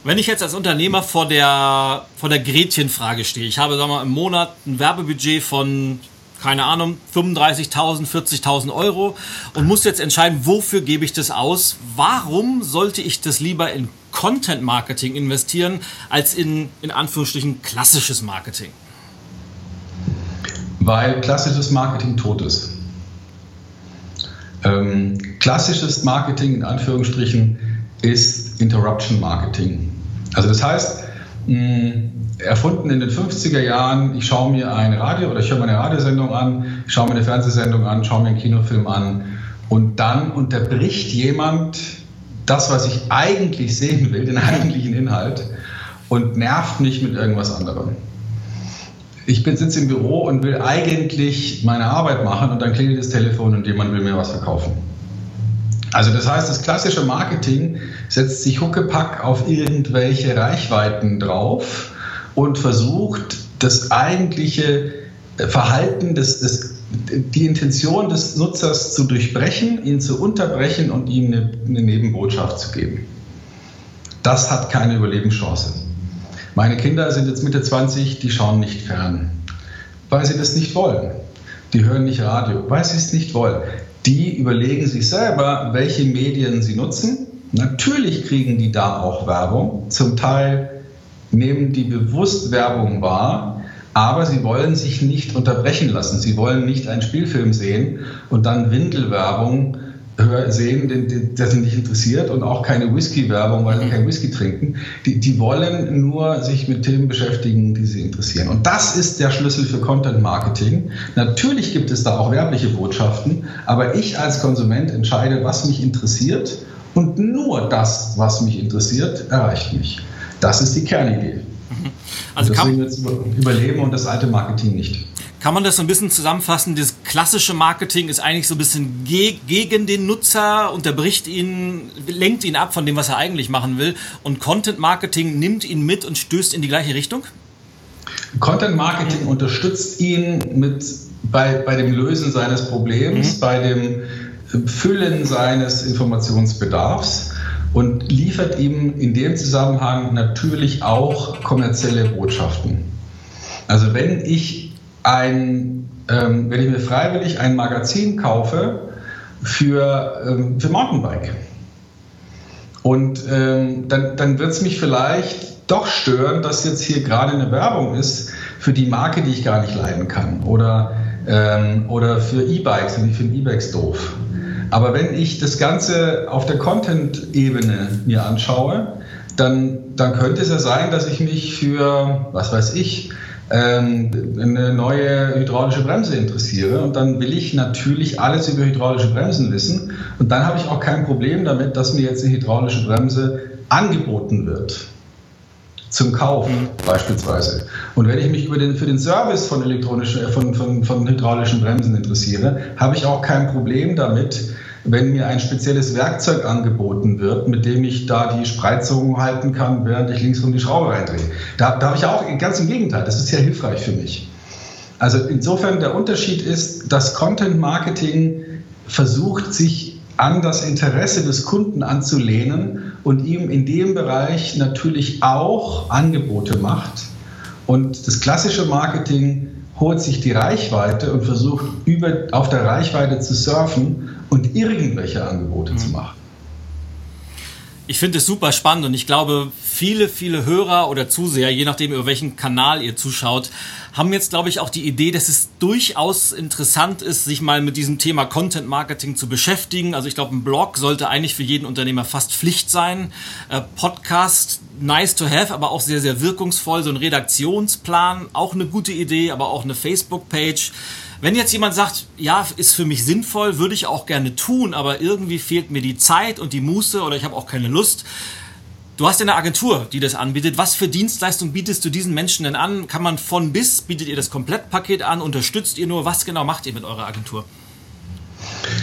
Wenn ich jetzt als Unternehmer vor der, vor der Gretchenfrage stehe, ich habe sagen wir, im Monat ein Werbebudget von, keine Ahnung, 35.000, 40.000 Euro und muss jetzt entscheiden, wofür gebe ich das aus? Warum sollte ich das lieber in Content Marketing investieren, als in, in Anführungsstrichen, klassisches Marketing? Weil klassisches Marketing tot ist. Ähm, klassisches Marketing in Anführungsstrichen ist Interruption Marketing. Also das heißt, mh, erfunden in den 50er Jahren, ich schaue mir ein Radio oder ich höre mir eine Radiosendung an, ich schaue mir eine Fernsehsendung an, schaue mir einen Kinofilm an und dann unterbricht jemand das, was ich eigentlich sehen will, den eigentlichen Inhalt und nervt mich mit irgendwas anderem. Ich bin sitze im Büro und will eigentlich meine Arbeit machen und dann klingelt das Telefon und jemand will mir was verkaufen. Also das heißt, das klassische Marketing setzt sich huckepack auf irgendwelche Reichweiten drauf und versucht das eigentliche Verhalten, des, des, die Intention des Nutzers zu durchbrechen, ihn zu unterbrechen und ihm eine, eine Nebenbotschaft zu geben. Das hat keine Überlebenschance. Meine Kinder sind jetzt Mitte 20, die schauen nicht fern, weil sie das nicht wollen. Die hören nicht Radio, weil sie es nicht wollen die überlegen sich selber, welche Medien sie nutzen. Natürlich kriegen die da auch Werbung. Zum Teil nehmen die bewusst Werbung wahr, aber sie wollen sich nicht unterbrechen lassen. Sie wollen nicht einen Spielfilm sehen und dann Windelwerbung sehen, den, den, der sie nicht interessiert und auch keine Whisky-Werbung, weil sie kein Whisky trinken. Die, die wollen nur sich mit Themen beschäftigen, die sie interessieren. Und das ist der Schlüssel für Content Marketing. Natürlich gibt es da auch werbliche Botschaften, aber ich als Konsument entscheide, was mich interessiert und nur das, was mich interessiert, erreicht mich. Das ist die Kernidee. Mhm. Also und deswegen wird es überleben und das alte Marketing nicht. Kann man das so ein bisschen zusammenfassen? Das klassische Marketing ist eigentlich so ein bisschen ge gegen den Nutzer, unterbricht ihn, lenkt ihn ab von dem, was er eigentlich machen will. Und Content Marketing nimmt ihn mit und stößt in die gleiche Richtung? Content Marketing unterstützt ihn mit bei, bei dem Lösen seines Problems, mhm. bei dem Füllen seines Informationsbedarfs und liefert ihm in dem Zusammenhang natürlich auch kommerzielle Botschaften. Also wenn ich ein, ähm, wenn ich mir freiwillig ein Magazin kaufe für, ähm, für Mountainbike. Und ähm, dann, dann wird es mich vielleicht doch stören, dass jetzt hier gerade eine Werbung ist für die Marke, die ich gar nicht leiden kann. Oder, ähm, oder für E-Bikes und ich finde E-Bikes doof. Aber wenn ich das Ganze auf der Content-Ebene mir anschaue, dann, dann könnte es ja sein, dass ich mich für, was weiß ich, eine neue hydraulische Bremse interessiere. Und dann will ich natürlich alles über hydraulische Bremsen wissen. Und dann habe ich auch kein Problem damit, dass mir jetzt eine hydraulische Bremse angeboten wird. Zum Kauf mhm. beispielsweise. Und wenn ich mich über den, für den Service von, elektronischen, von, von, von hydraulischen Bremsen interessiere, habe ich auch kein Problem damit, wenn mir ein spezielles Werkzeug angeboten wird, mit dem ich da die Spreizung halten kann, während ich linksrum die Schraube reindrehe. Da, da habe ich auch ganz im Gegenteil, das ist sehr hilfreich für mich. Also insofern der Unterschied ist, dass Content Marketing versucht, sich an das Interesse des Kunden anzulehnen und ihm in dem Bereich natürlich auch Angebote macht. Und das klassische Marketing holt sich die Reichweite und versucht über, auf der Reichweite zu surfen und irgendwelche Angebote mhm. zu machen. Ich finde es super spannend und ich glaube, viele, viele Hörer oder Zuseher, je nachdem, über welchen Kanal ihr zuschaut, haben jetzt, glaube ich, auch die Idee, dass es durchaus interessant ist, sich mal mit diesem Thema Content Marketing zu beschäftigen. Also ich glaube, ein Blog sollte eigentlich für jeden Unternehmer fast Pflicht sein. Äh, Podcast, nice to have, aber auch sehr, sehr wirkungsvoll. So ein Redaktionsplan, auch eine gute Idee, aber auch eine Facebook-Page Wenn jetzt jemand sagt, ja, ist für mich sinnvoll, würde ich auch gerne tun, aber irgendwie fehlt mir die Zeit und die Muße oder ich habe auch keine Lust. Du hast ja eine Agentur, die das anbietet. Was für Dienstleistungen bietest du diesen Menschen denn an? Kann man von bis, bietet ihr das Komplettpaket an? Unterstützt ihr nur? Was genau macht ihr mit eurer Agentur?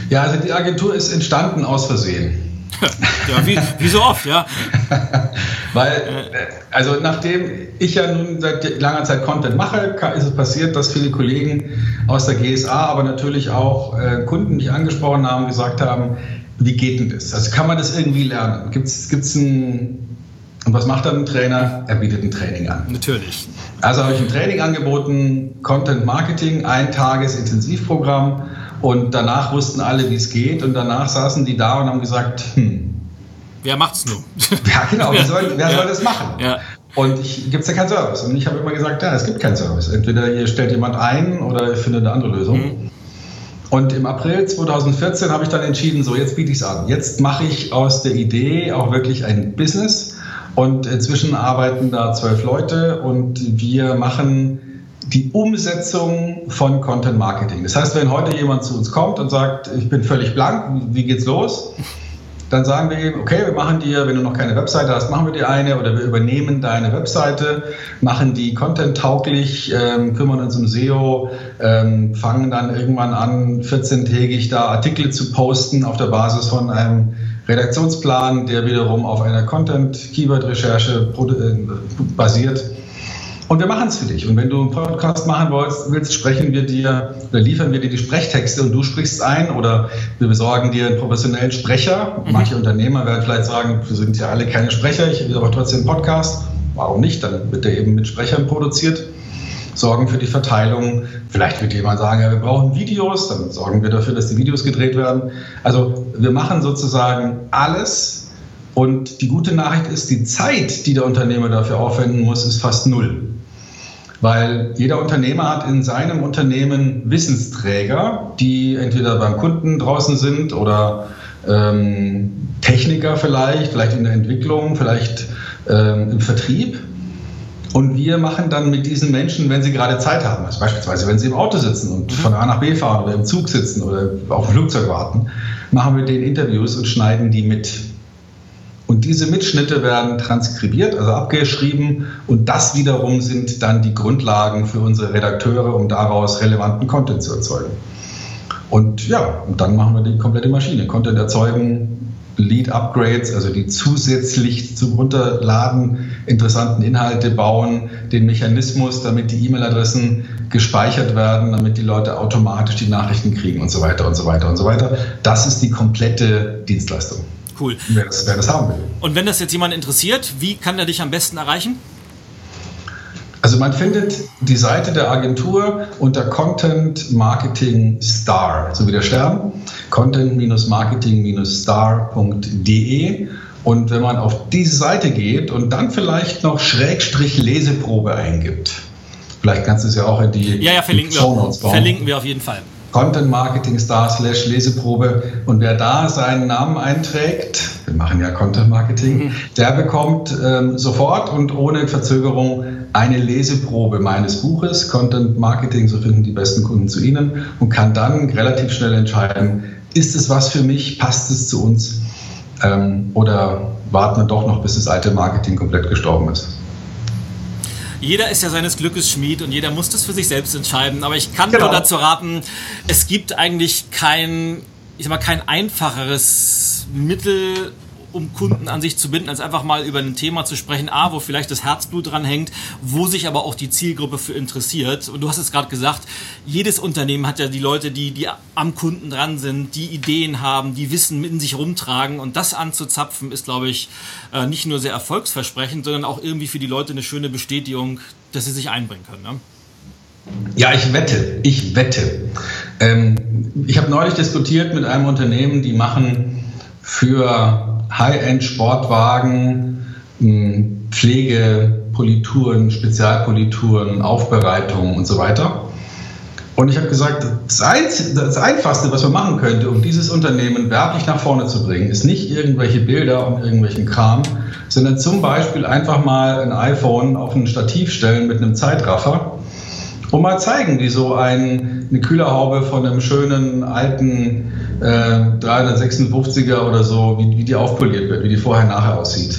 Ja, also die Agentur ist entstanden aus Versehen. Ja, wie, wie, so oft, ja. Weil, äh, also nachdem ich ja nun seit langer Zeit Content mache, ist es passiert, dass viele Kollegen aus der GSA, aber natürlich auch äh, Kunden mich angesprochen haben, gesagt haben, wie geht denn das? Also kann man das irgendwie lernen? Gibt es ein und was macht dann ein Trainer? Er bietet ein Training an. Natürlich. Also habe ich ein Training angeboten, Content Marketing, ein Tages Intensivprogramm und danach wussten alle, wie es geht. Und danach saßen die da und haben gesagt, hm. Wer macht's nun? Ja, genau. Wer, soll, wer ja. soll das machen? Ja. Und gibt es ja keinen Service. Und ich habe immer gesagt, ja, es gibt keinen Service. Entweder ihr stellt jemand ein oder ihr findet eine andere Lösung. Mhm. Und im April 2014 habe ich dann entschieden, so jetzt biete ich es an. Jetzt mache ich aus der Idee auch wirklich ein Business. Und inzwischen arbeiten da zwölf Leute und wir machen die Umsetzung von Content Marketing. Das heißt, wenn heute jemand zu uns kommt und sagt, ich bin völlig blank, wie geht's los? Dann sagen wir ihm, okay, wir machen dir, wenn du noch keine Webseite hast, machen wir dir eine oder wir übernehmen deine Webseite, machen die content-tauglich, ähm, kümmern uns um SEO, ähm, fangen dann irgendwann an, 14-tägig da Artikel zu posten auf der Basis von einem Redaktionsplan, der wiederum auf einer Content-Keyword-Recherche äh, basiert. Und wir machen es für dich. Und wenn du einen Podcast machen willst, willst, sprechen wir dir oder liefern wir dir die Sprechtexte und du sprichst ein oder wir besorgen dir einen professionellen Sprecher. Mhm. Manche Unternehmer werden vielleicht sagen, wir sind ja alle keine Sprecher, ich will aber trotzdem einen Podcast. Warum nicht? Dann wird der eben mit Sprechern produziert. Sorgen für die Verteilung. Vielleicht wird jemand sagen, ja, wir brauchen Videos, dann sorgen wir dafür, dass die Videos gedreht werden. Also wir machen sozusagen alles. Und die gute Nachricht ist, die Zeit, die der Unternehmer dafür aufwenden muss, ist fast null. Weil jeder Unternehmer hat in seinem Unternehmen Wissensträger, die entweder beim Kunden draußen sind oder ähm, Techniker vielleicht, vielleicht in der Entwicklung, vielleicht ähm, im Vertrieb. Und wir machen dann mit diesen Menschen, wenn sie gerade Zeit haben, also beispielsweise wenn sie im Auto sitzen und von A nach B fahren oder im Zug sitzen oder auf dem Flugzeug warten, machen wir den Interviews und schneiden die mit. Und diese Mitschnitte werden transkribiert, also abgeschrieben. Und das wiederum sind dann die Grundlagen für unsere Redakteure, um daraus relevanten Content zu erzeugen. Und ja, und dann machen wir die komplette Maschine. Content erzeugen, Lead-Upgrades, also die zusätzlich zum Runterladen interessanten Inhalte bauen, den Mechanismus, damit die E-Mail-Adressen gespeichert werden, damit die Leute automatisch die Nachrichten kriegen und so weiter und so weiter und so weiter. Das ist die komplette Dienstleistung. Cool. Wer das, wer das haben will. Und wenn das jetzt jemand interessiert, wie kann er dich am besten erreichen? Also man findet die Seite der Agentur unter Content Marketing Star, so wie der Stern, content-marketing-star.de. Und wenn man auf diese Seite geht und dann vielleicht noch Schrägstrich Leseprobe eingibt, vielleicht kannst du es ja auch in die, ja, ja, verlinken, Show Notes bauen. Verlinken wir auf jeden Fall. Content Marketing Star slash Leseprobe. Und wer da seinen Namen einträgt, wir machen ja Content Marketing, mhm. der bekommt ähm, sofort und ohne Verzögerung eine Leseprobe meines Buches, Content Marketing, so finden die besten Kunden zu Ihnen und kann dann relativ schnell entscheiden, ist es was für mich, passt es zu uns ähm, oder warten wir doch noch, bis das alte Marketing komplett gestorben ist jeder ist ja seines Glückes Schmied und jeder muss das für sich selbst entscheiden. Aber ich kann genau. nur dazu raten, es gibt eigentlich kein, ich sag mal, kein einfacheres Mittel, um Kunden an sich zu binden, als einfach mal über ein Thema zu sprechen, A, wo vielleicht das Herzblut dran hängt, wo sich aber auch die Zielgruppe für interessiert. Und du hast es gerade gesagt, jedes Unternehmen hat ja die Leute, die, die am Kunden dran sind, die Ideen haben, die Wissen in sich rumtragen. Und das anzuzapfen, ist, glaube ich, äh, nicht nur sehr erfolgsversprechend, sondern auch irgendwie für die Leute eine schöne Bestätigung, dass sie sich einbringen können. Ne? Ja, ich wette, ich wette. Ähm, ich habe neulich diskutiert mit einem Unternehmen, die machen für High-End-Sportwagen, hm, Pflege, Polituren, Spezialpolituren, Aufbereitungen und so weiter. Und ich habe gesagt, das, Einz das Einfachste, was man machen könnte, um dieses Unternehmen werblich nach vorne zu bringen, ist nicht irgendwelche Bilder und irgendwelchen Kram, sondern zum Beispiel einfach mal ein iPhone auf ein Stativ stellen mit einem Zeitraffer und mal zeigen, wie so ein, eine Kühlerhaube von einem schönen alten äh, 356er oder so, wie, wie die aufpoliert wird, wie die vorher nachher aussieht.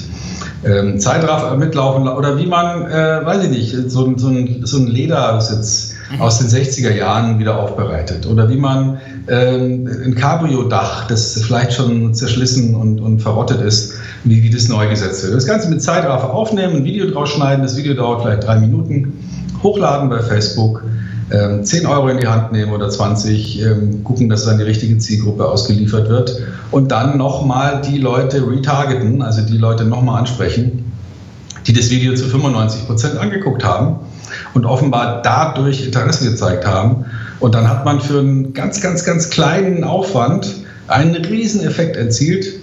Ähm, Zeitraffer mitlaufen oder wie man, äh, weiß ich nicht, so, so, ein, so ein Ledersitz mhm. aus den 60er Jahren wieder aufbereitet. Oder wie man ähm, ein Cabrio-Dach, das vielleicht schon zerschlissen und, und verrottet ist, wie, wie das neu gesetzt wird. Das Ganze mit Zeitraffer aufnehmen, ein Video draus schneiden, das Video dauert vielleicht drei Minuten, hochladen bei Facebook, ähm, 10 Euro in die Hand nehmen oder 20, ähm, gucken, dass dann die richtige Zielgruppe ausgeliefert wird und dann nochmal die Leute retargeten, also die Leute nochmal ansprechen, die das Video zu 95 Prozent angeguckt haben und offenbar dadurch Interesse gezeigt haben. Und dann hat man für einen ganz, ganz, ganz kleinen Aufwand einen Rieseneffekt erzielt,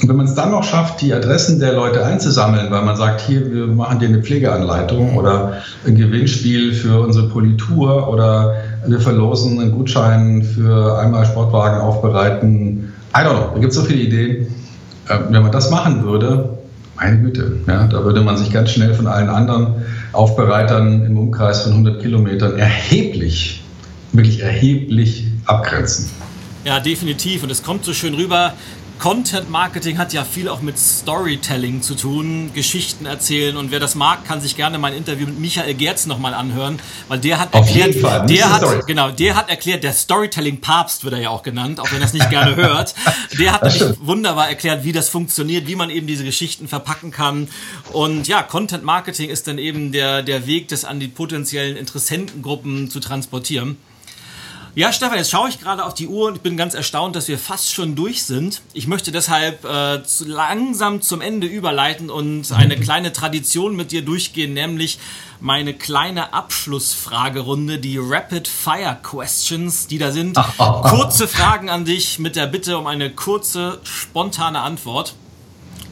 und wenn man es dann noch schafft, die Adressen der Leute einzusammeln, weil man sagt, hier, wir machen dir eine Pflegeanleitung oder ein Gewinnspiel für unsere Politur oder wir verlosen einen Gutschein für einmal Sportwagen aufbereiten. I don't know, da gibt es so viele Ideen. Äh, wenn man das machen würde, meine Güte, ja, da würde man sich ganz schnell von allen anderen Aufbereitern im Umkreis von 100 Kilometern erheblich, wirklich erheblich abgrenzen. Ja, definitiv. Und es kommt so schön rüber, Content Marketing hat ja viel auch mit Storytelling zu tun, Geschichten erzählen und wer das mag, kann sich gerne mein Interview mit Michael Gerz nochmal anhören, weil der hat Auf erklärt, Fall, der hat, Story. genau, der hat erklärt, der Storytelling Papst wird er ja auch genannt, auch wenn er es nicht gerne hört. Der hat nämlich wunderbar erklärt, wie das funktioniert, wie man eben diese Geschichten verpacken kann und ja, Content Marketing ist dann eben der, der Weg, das an die potenziellen Interessentengruppen zu transportieren. Ja, Stefan, jetzt schaue ich gerade auf die Uhr und ich bin ganz erstaunt, dass wir fast schon durch sind. Ich möchte deshalb äh, zu langsam zum Ende überleiten und eine kleine Tradition mit dir durchgehen, nämlich meine kleine Abschlussfragerunde, die Rapid Fire Questions, die da sind. Kurze Fragen an dich mit der Bitte um eine kurze, spontane Antwort.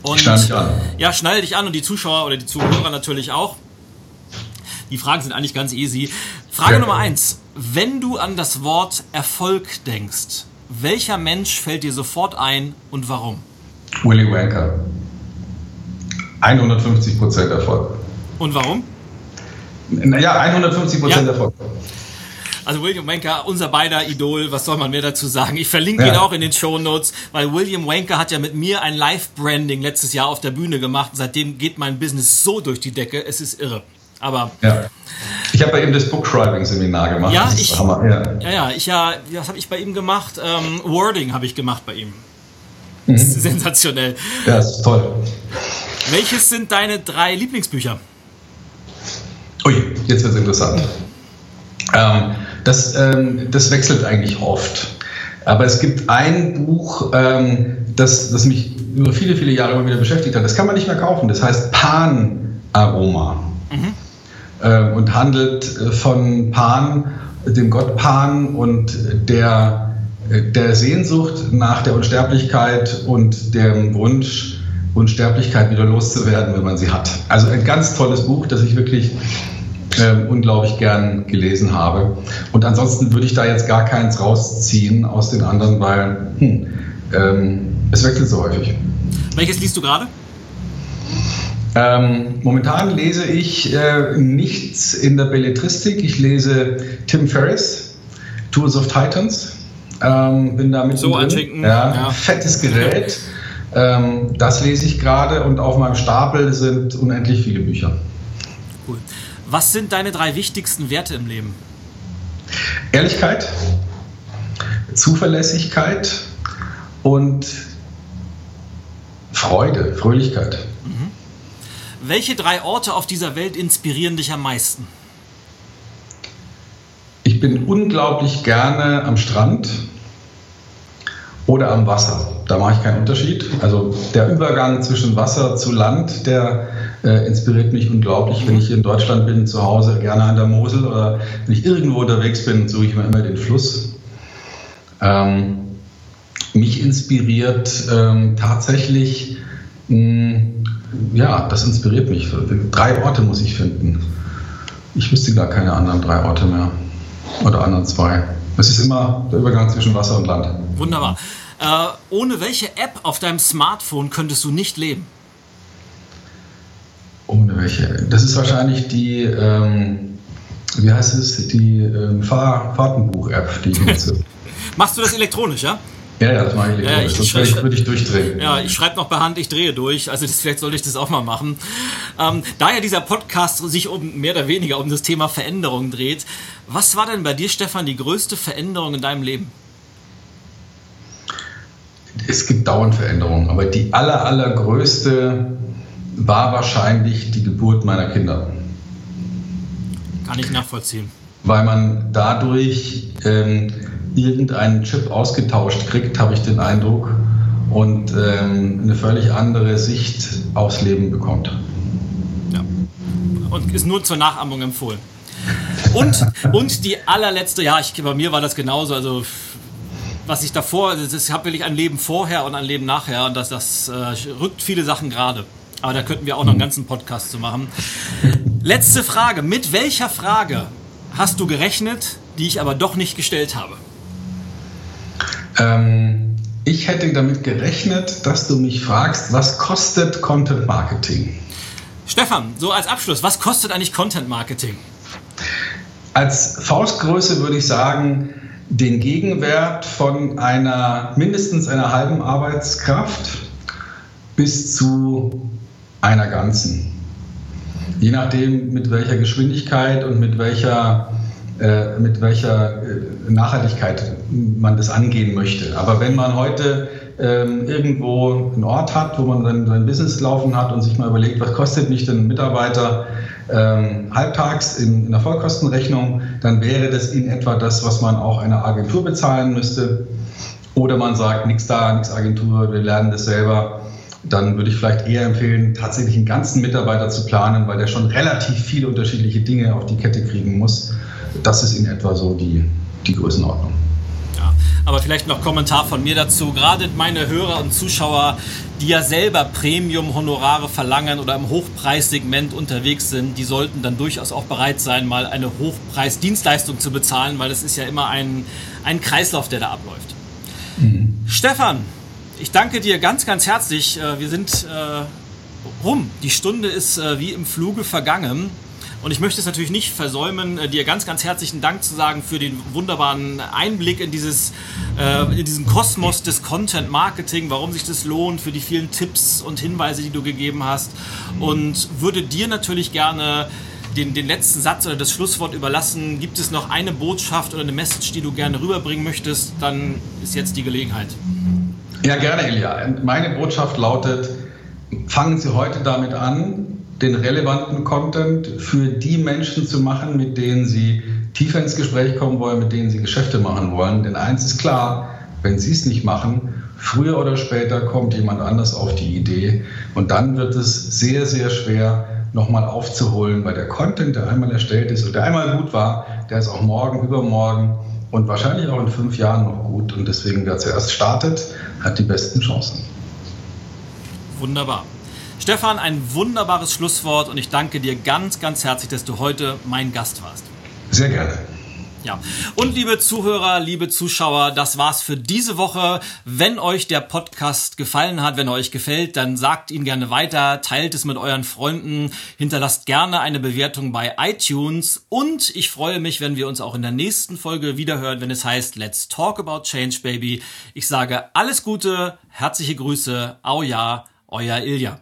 Und dich an. Ja, schnall dich an und die Zuschauer oder die Zuhörer natürlich auch. Die Fragen sind eigentlich ganz easy. Frage ja. Nummer eins. Wenn du an das Wort Erfolg denkst, welcher Mensch fällt dir sofort ein und warum? Willy Wanker. 150% Erfolg. Und warum? Naja, 150% ja. Erfolg. Also William Wanker, unser beider Idol, was soll man mehr dazu sagen? Ich verlinke ja. ihn auch in den Show Notes, weil William Wanker hat ja mit mir ein Live-Branding letztes Jahr auf der Bühne gemacht. Seitdem geht mein Business so durch die Decke, es ist irre. Aber ja. Ich habe bei ihm das Bookshiving-Seminar gemacht. Ja, ich, ja. ja, ja, ich ja, was habe ich bei ihm gemacht? Ähm, Wording habe ich gemacht bei ihm. Mhm. sensationell. Ja, das ist toll. Welches sind deine drei Lieblingsbücher? Ui, jetzt wird es interessant. Ähm, das, ähm, das wechselt eigentlich oft. Aber es gibt ein Buch, ähm, das, das mich über viele, viele Jahre immer wieder beschäftigt hat. Das kann man nicht mehr kaufen. Das heißt Pan Aroma. Mhm äh, und handelt äh, von Pan, dem Gott Pan und der, äh, der Sehnsucht nach der Unsterblichkeit und dem Wunsch, Unsterblichkeit wieder loszuwerden, wenn man sie hat. Also ein ganz tolles Buch, das ich wirklich äh, unglaublich gern gelesen habe. Und ansonsten würde ich da jetzt gar keins rausziehen aus den anderen, weil hm, ähm, es wechselt so häufig. Welches liest du gerade? Ähm, momentan lese ich äh, nichts in der Belletristik. Ich lese Tim Ferriss, Tools of Titans. Ähm, bin da mit so anschicken. Ja, ja. Fettes Gerät. Ähm, das lese ich gerade und auf meinem Stapel sind unendlich viele Bücher. Cool. Was sind deine drei wichtigsten Werte im Leben? Ehrlichkeit, Zuverlässigkeit und Freude, Fröhlichkeit. Welche drei Orte auf dieser Welt inspirieren dich am meisten? Ich bin unglaublich gerne am Strand oder am Wasser. Da mache ich keinen Unterschied. Also der Übergang zwischen Wasser zu Land, der äh, inspiriert mich unglaublich. Wenn ich in Deutschland bin, zu Hause gerne an der Mosel oder wenn ich irgendwo unterwegs bin, suche ich mir immer den Fluss. Ähm, mich inspiriert ähm, tatsächlich mh, ja, das inspiriert mich. Drei Orte muss ich finden. Ich wüsste gar keine anderen drei Orte mehr. Oder anderen zwei. Es ist immer der Übergang zwischen Wasser und Land. Wunderbar. Äh, ohne welche App auf deinem Smartphone könntest du nicht leben? Ohne welche? Das ist wahrscheinlich die, ähm, wie heißt es, die äh, Fahr Fahrtenbuch-App, die ich nutze. Machst du das elektronisch, ja? Ja, ja, das mache ich. Ja, ich, Sonst würde ich, würd ich durchdrehen. Ja, ich schreibe noch per Hand, ich drehe durch. Also das, vielleicht sollte ich das auch mal machen. Ähm, da ja dieser Podcast sich um mehr oder weniger um das Thema Veränderung dreht, was war denn bei dir, Stefan, die größte Veränderung in deinem Leben? Es gibt dauernd Veränderungen, aber die aller, allergrößte war wahrscheinlich die Geburt meiner Kinder. Kann ich nachvollziehen. Weil man dadurch ähm, irgendeinen Chip ausgetauscht kriegt, habe ich den Eindruck, und ähm, eine völlig andere Sicht aufs Leben bekommt. Ja. Und ist nur zur Nachahmung empfohlen. Und, und die allerletzte, ja, ich, bei mir war das genauso, also was ich davor, ich habe wirklich ein Leben vorher und ein Leben nachher und das, das äh, rückt viele Sachen gerade. Aber da könnten wir auch noch einen ganzen Podcast zu machen. Letzte Frage. Mit welcher Frage hast du gerechnet, die ich aber doch nicht gestellt habe? Ähm, ich hätte damit gerechnet, dass du mich fragst, was kostet Content Marketing? Stefan, so als Abschluss, was kostet eigentlich Content Marketing? Als Faustgröße würde ich sagen, den Gegenwert von einer mindestens einer halben Arbeitskraft bis zu einer ganzen. Je nachdem, mit welcher Geschwindigkeit und mit welcher, mit welcher äh, Nachhaltigkeit man das angehen möchte. Aber wenn man heute ähm, irgendwo einen Ort hat, wo man dann sein Business laufen hat und sich mal überlegt, was kostet mich denn ein Mitarbeiter ähm, halbtags in, in der Vollkostenrechnung, dann wäre das in etwa das, was man auch einer Agentur bezahlen müsste. Oder man sagt, nichts da, nichts Agentur, wir lernen das selber dann würde ich vielleicht eher empfehlen, tatsächlich einen ganzen Mitarbeiter zu planen, weil der schon relativ viele unterschiedliche Dinge auf die Kette kriegen muss. Das ist in etwa so die, die Größenordnung. Ja, aber vielleicht noch Kommentar von mir dazu. Gerade meine Hörer und Zuschauer, die ja selber Premium-Honorare verlangen oder im Hochpreissegment unterwegs sind, die sollten dann durchaus auch bereit sein, mal eine Hochpreis-Dienstleistung zu bezahlen, weil es ist ja immer ein, ein Kreislauf, der da abläuft. Mhm. Stefan, ich danke dir ganz, ganz herzlich. Äh, wir sind äh, rum. Die Stunde ist äh, wie im Fluge vergangen. Und ich möchte es natürlich nicht versäumen, äh, dir ganz, ganz herzlichen Dank zu sagen für den wunderbaren Einblick in, dieses, äh, in diesen Kosmos des Content Marketing, warum sich das lohnt, für die vielen Tipps und Hinweise, die du gegeben hast. Und würde dir natürlich gerne den, den letzten Satz oder das Schlusswort überlassen. Gibt es noch eine Botschaft oder eine Message, die du gerne rüberbringen möchtest, dann ist jetzt die Gelegenheit. Ja, gerne, Elia. Meine Botschaft lautet, fangen Sie heute damit an, den relevanten Content für die Menschen zu machen, mit denen Sie tiefer ins Gespräch kommen wollen, mit denen Sie Geschäfte machen wollen. Denn eins ist klar, wenn Sie es nicht machen, früher oder später kommt jemand anders auf die Idee und dann wird es sehr, sehr schwer, nochmal aufzuholen, weil der Content, der einmal erstellt ist und der einmal gut war, der ist auch morgen, übermorgen und wahrscheinlich auch in fünf Jahren noch gut. Und deswegen, wer zuerst startet, hat die besten Chancen. Wunderbar. Stefan, ein wunderbares Schlusswort und ich danke dir ganz, ganz herzlich, dass du heute mein Gast warst. Sehr gerne. Ja. Und liebe Zuhörer, liebe Zuschauer, das war's für diese Woche. Wenn euch der Podcast gefallen hat, wenn er euch gefällt, dann sagt ihn gerne weiter, teilt es mit euren Freunden, hinterlasst gerne eine Bewertung bei iTunes und ich freue mich, wenn wir uns auch in der nächsten Folge wiederhören, wenn es heißt Let's Talk About Change Baby. Ich sage alles Gute, herzliche Grüße, au ja, euer Ilja.